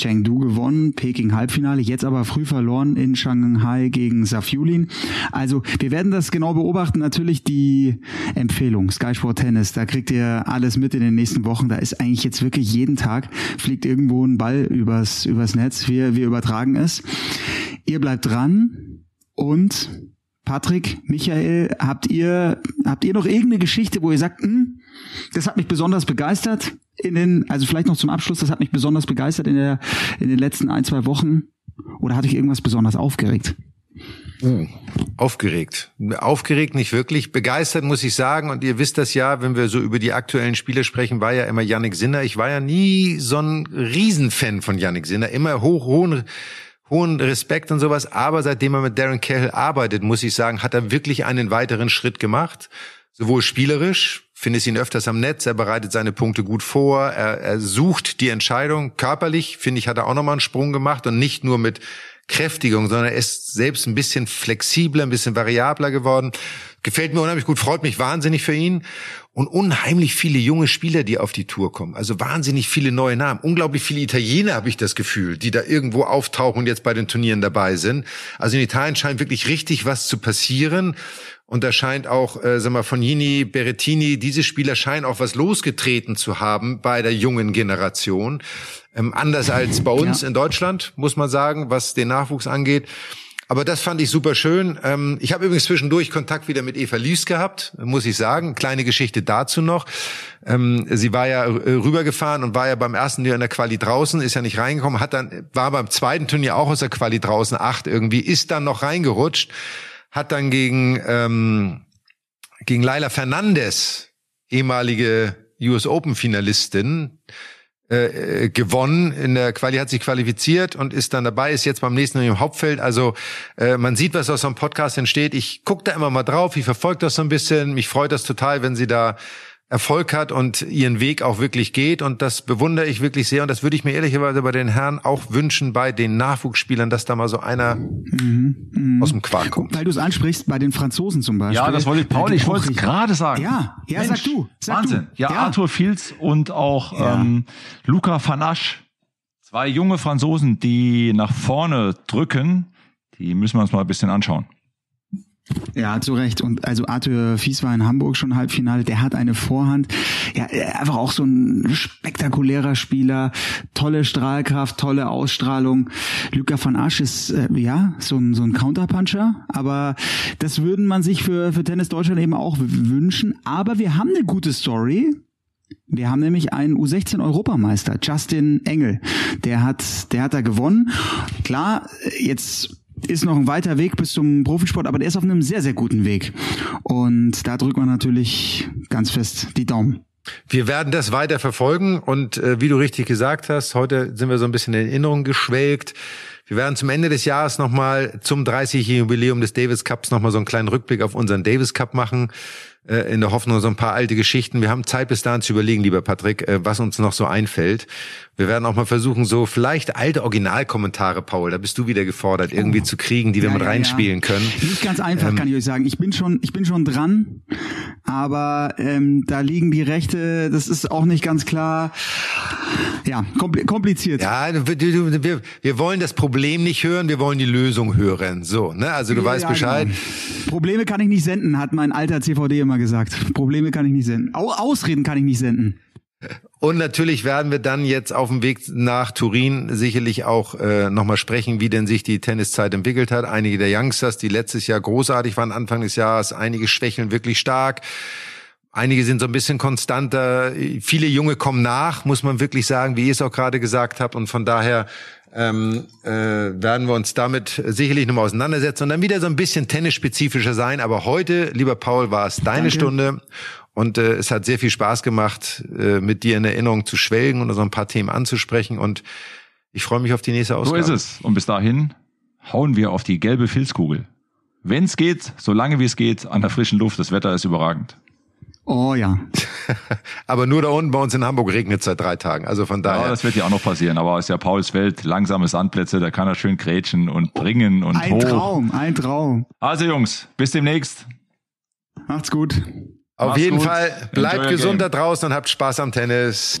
[SPEAKER 4] Chengdu gewonnen, Peking Halbfinale, jetzt aber früh verloren in Shanghai gegen Safiulin. Also wir werden das genau beobachten. Natürlich die Empfehlung Sky Sport Tennis, da kriegt ihr alles mit in den nächsten Wochen. Da ist eigentlich jetzt wirklich jeden Tag fliegt irgendwo ein Ball übers übers Netz. Wir wir übertragen es. Ihr bleibt dran und Patrick, Michael, habt ihr habt ihr noch irgendeine Geschichte, wo ihr sagt, hm, das hat mich besonders begeistert? in den, also vielleicht noch zum Abschluss, das hat mich besonders begeistert in der, in den letzten ein, zwei Wochen. Oder hatte ich irgendwas besonders aufgeregt?
[SPEAKER 2] Uh, aufgeregt. Aufgeregt nicht wirklich. Begeistert muss ich sagen. Und ihr wisst das ja, wenn wir so über die aktuellen Spiele sprechen, war ja immer Yannick Sinner. Ich war ja nie so ein Riesenfan von Yannick Sinner. Immer hoch, hohen, hohen Respekt und sowas. Aber seitdem er mit Darren Cahill arbeitet, muss ich sagen, hat er wirklich einen weiteren Schritt gemacht. Sowohl spielerisch, findest ihn öfters am Netz, er bereitet seine Punkte gut vor, er, er sucht die Entscheidung. Körperlich, finde ich, hat er auch nochmal einen Sprung gemacht und nicht nur mit Kräftigung, sondern er ist selbst ein bisschen flexibler, ein bisschen variabler geworden. Gefällt mir unheimlich gut, freut mich wahnsinnig für ihn. Und unheimlich viele junge Spieler, die auf die Tour kommen. Also wahnsinnig viele neue Namen. Unglaublich viele Italiener habe ich das Gefühl, die da irgendwo auftauchen und jetzt bei den Turnieren dabei sind. Also in Italien scheint wirklich richtig was zu passieren. Und da scheint auch, äh, sag mal, Fognini, Berettini, diese Spieler scheinen auch was losgetreten zu haben bei der jungen Generation. Ähm, anders als bei uns ja. in Deutschland, muss man sagen, was den Nachwuchs angeht. Aber das fand ich super schön. Ähm, ich habe übrigens zwischendurch Kontakt wieder mit Eva Lies gehabt, muss ich sagen. Kleine Geschichte dazu noch. Ähm, sie war ja äh, rübergefahren und war ja beim ersten Turnier in der Quali draußen, ist ja nicht reingekommen, hat dann, war beim zweiten Turnier auch aus der Quali draußen, acht irgendwie, ist dann noch reingerutscht hat dann gegen, ähm, gegen Laila Fernandez, ehemalige US Open Finalistin, äh, äh, gewonnen. In der Quali hat sich qualifiziert und ist dann dabei, ist jetzt beim nächsten im Hauptfeld. Also äh, man sieht, was aus so einem Podcast entsteht. Ich gucke da immer mal drauf, ich verfolge das so ein bisschen. Mich freut das total, wenn sie da Erfolg hat und ihren Weg auch wirklich geht. Und das bewundere ich wirklich sehr. Und das würde ich mir ehrlicherweise bei den Herren auch wünschen, bei den Nachwuchsspielern, dass da mal so einer mhm, mh. aus dem Quark kommt.
[SPEAKER 4] Weil du es ansprichst, bei den Franzosen zum Beispiel.
[SPEAKER 3] Ja, das wollte ich, Paul, ich wollte es gerade sagen.
[SPEAKER 4] Ja, ja, Mensch, sag du. Sag
[SPEAKER 3] Wahnsinn. Du. Ja, ja, Arthur Fields und auch ja. ähm, Luca Fanache. Zwei junge Franzosen, die nach vorne drücken. Die müssen wir uns mal ein bisschen anschauen.
[SPEAKER 4] Ja, zu Recht. Und also Arthur Fies war in Hamburg schon Halbfinale. Der hat eine Vorhand. Ja, einfach auch so ein spektakulärer Spieler. Tolle Strahlkraft, tolle Ausstrahlung. Luca van Asch ist, äh, ja, so ein, so ein Counterpuncher. Aber das würden man sich für, für Tennis Deutschland eben auch wünschen. Aber wir haben eine gute Story. Wir haben nämlich einen U16 Europameister, Justin Engel. Der hat, der hat da gewonnen. Klar, jetzt ist noch ein weiter Weg bis zum Profisport, aber der ist auf einem sehr, sehr guten Weg. Und da drückt man natürlich ganz fest die Daumen.
[SPEAKER 2] Wir werden das weiter verfolgen und äh, wie du richtig gesagt hast, heute sind wir so ein bisschen in Erinnerung geschwelgt. Wir werden zum Ende des Jahres nochmal zum 30-jährigen Jubiläum des Davis Cups nochmal so einen kleinen Rückblick auf unseren Davis Cup machen. Äh, in der Hoffnung, so ein paar alte Geschichten. Wir haben Zeit bis dahin zu überlegen, lieber Patrick, äh, was uns noch so einfällt. Wir werden auch mal versuchen, so vielleicht alte Originalkommentare, Paul, da bist du wieder gefordert, irgendwie oh. zu kriegen, die wir ja, mit ja, reinspielen ja. können.
[SPEAKER 4] Nicht ganz einfach, ähm, kann ich euch sagen. Ich bin schon, ich bin schon dran, aber ähm, da liegen die Rechte, das ist auch nicht ganz klar. Ja, kompliziert.
[SPEAKER 2] Ja, wir, wir, wir wollen das Problem nicht hören, wir wollen die Lösung hören. So, ne? Also du weißt Bescheid. Genau.
[SPEAKER 4] Probleme kann ich nicht senden, hat mein alter CVD immer gesagt. Probleme kann ich nicht senden. Ausreden kann ich nicht senden.
[SPEAKER 2] Und natürlich werden wir dann jetzt auf dem Weg nach Turin sicherlich auch äh, nochmal sprechen, wie denn sich die Tenniszeit entwickelt hat. Einige der Youngsters, die letztes Jahr großartig waren, Anfang des Jahres, einige schwächeln wirklich stark. Einige sind so ein bisschen konstanter. Viele Junge kommen nach, muss man wirklich sagen, wie ihr es auch gerade gesagt habt. Und von daher ähm, äh, werden wir uns damit sicherlich nochmal auseinandersetzen und dann wieder so ein bisschen tennisspezifischer sein. Aber heute, lieber Paul, war es deine Danke. Stunde und äh, es hat sehr viel Spaß gemacht, äh, mit dir in Erinnerung zu schwelgen und so ein paar Themen anzusprechen. Und ich freue mich auf die nächste Ausgabe.
[SPEAKER 3] So ist es. Und bis dahin hauen wir auf die gelbe Filzkugel. Wenn es geht, solange wie es geht, an der frischen Luft. Das Wetter ist überragend.
[SPEAKER 4] Oh ja.
[SPEAKER 2] aber nur da unten bei uns in Hamburg regnet es seit drei Tagen. Also von daher.
[SPEAKER 3] Ja, das wird ja auch noch passieren. Aber es ist ja Pauls Welt, langsame Sandplätze, da kann er schön grätschen und bringen und
[SPEAKER 4] ein
[SPEAKER 3] hoch.
[SPEAKER 4] Ein Traum, ein Traum.
[SPEAKER 3] Also Jungs, bis demnächst.
[SPEAKER 4] Macht's gut.
[SPEAKER 2] Auf Mach's jeden gut. Fall, bleibt gesund da draußen und habt Spaß am Tennis.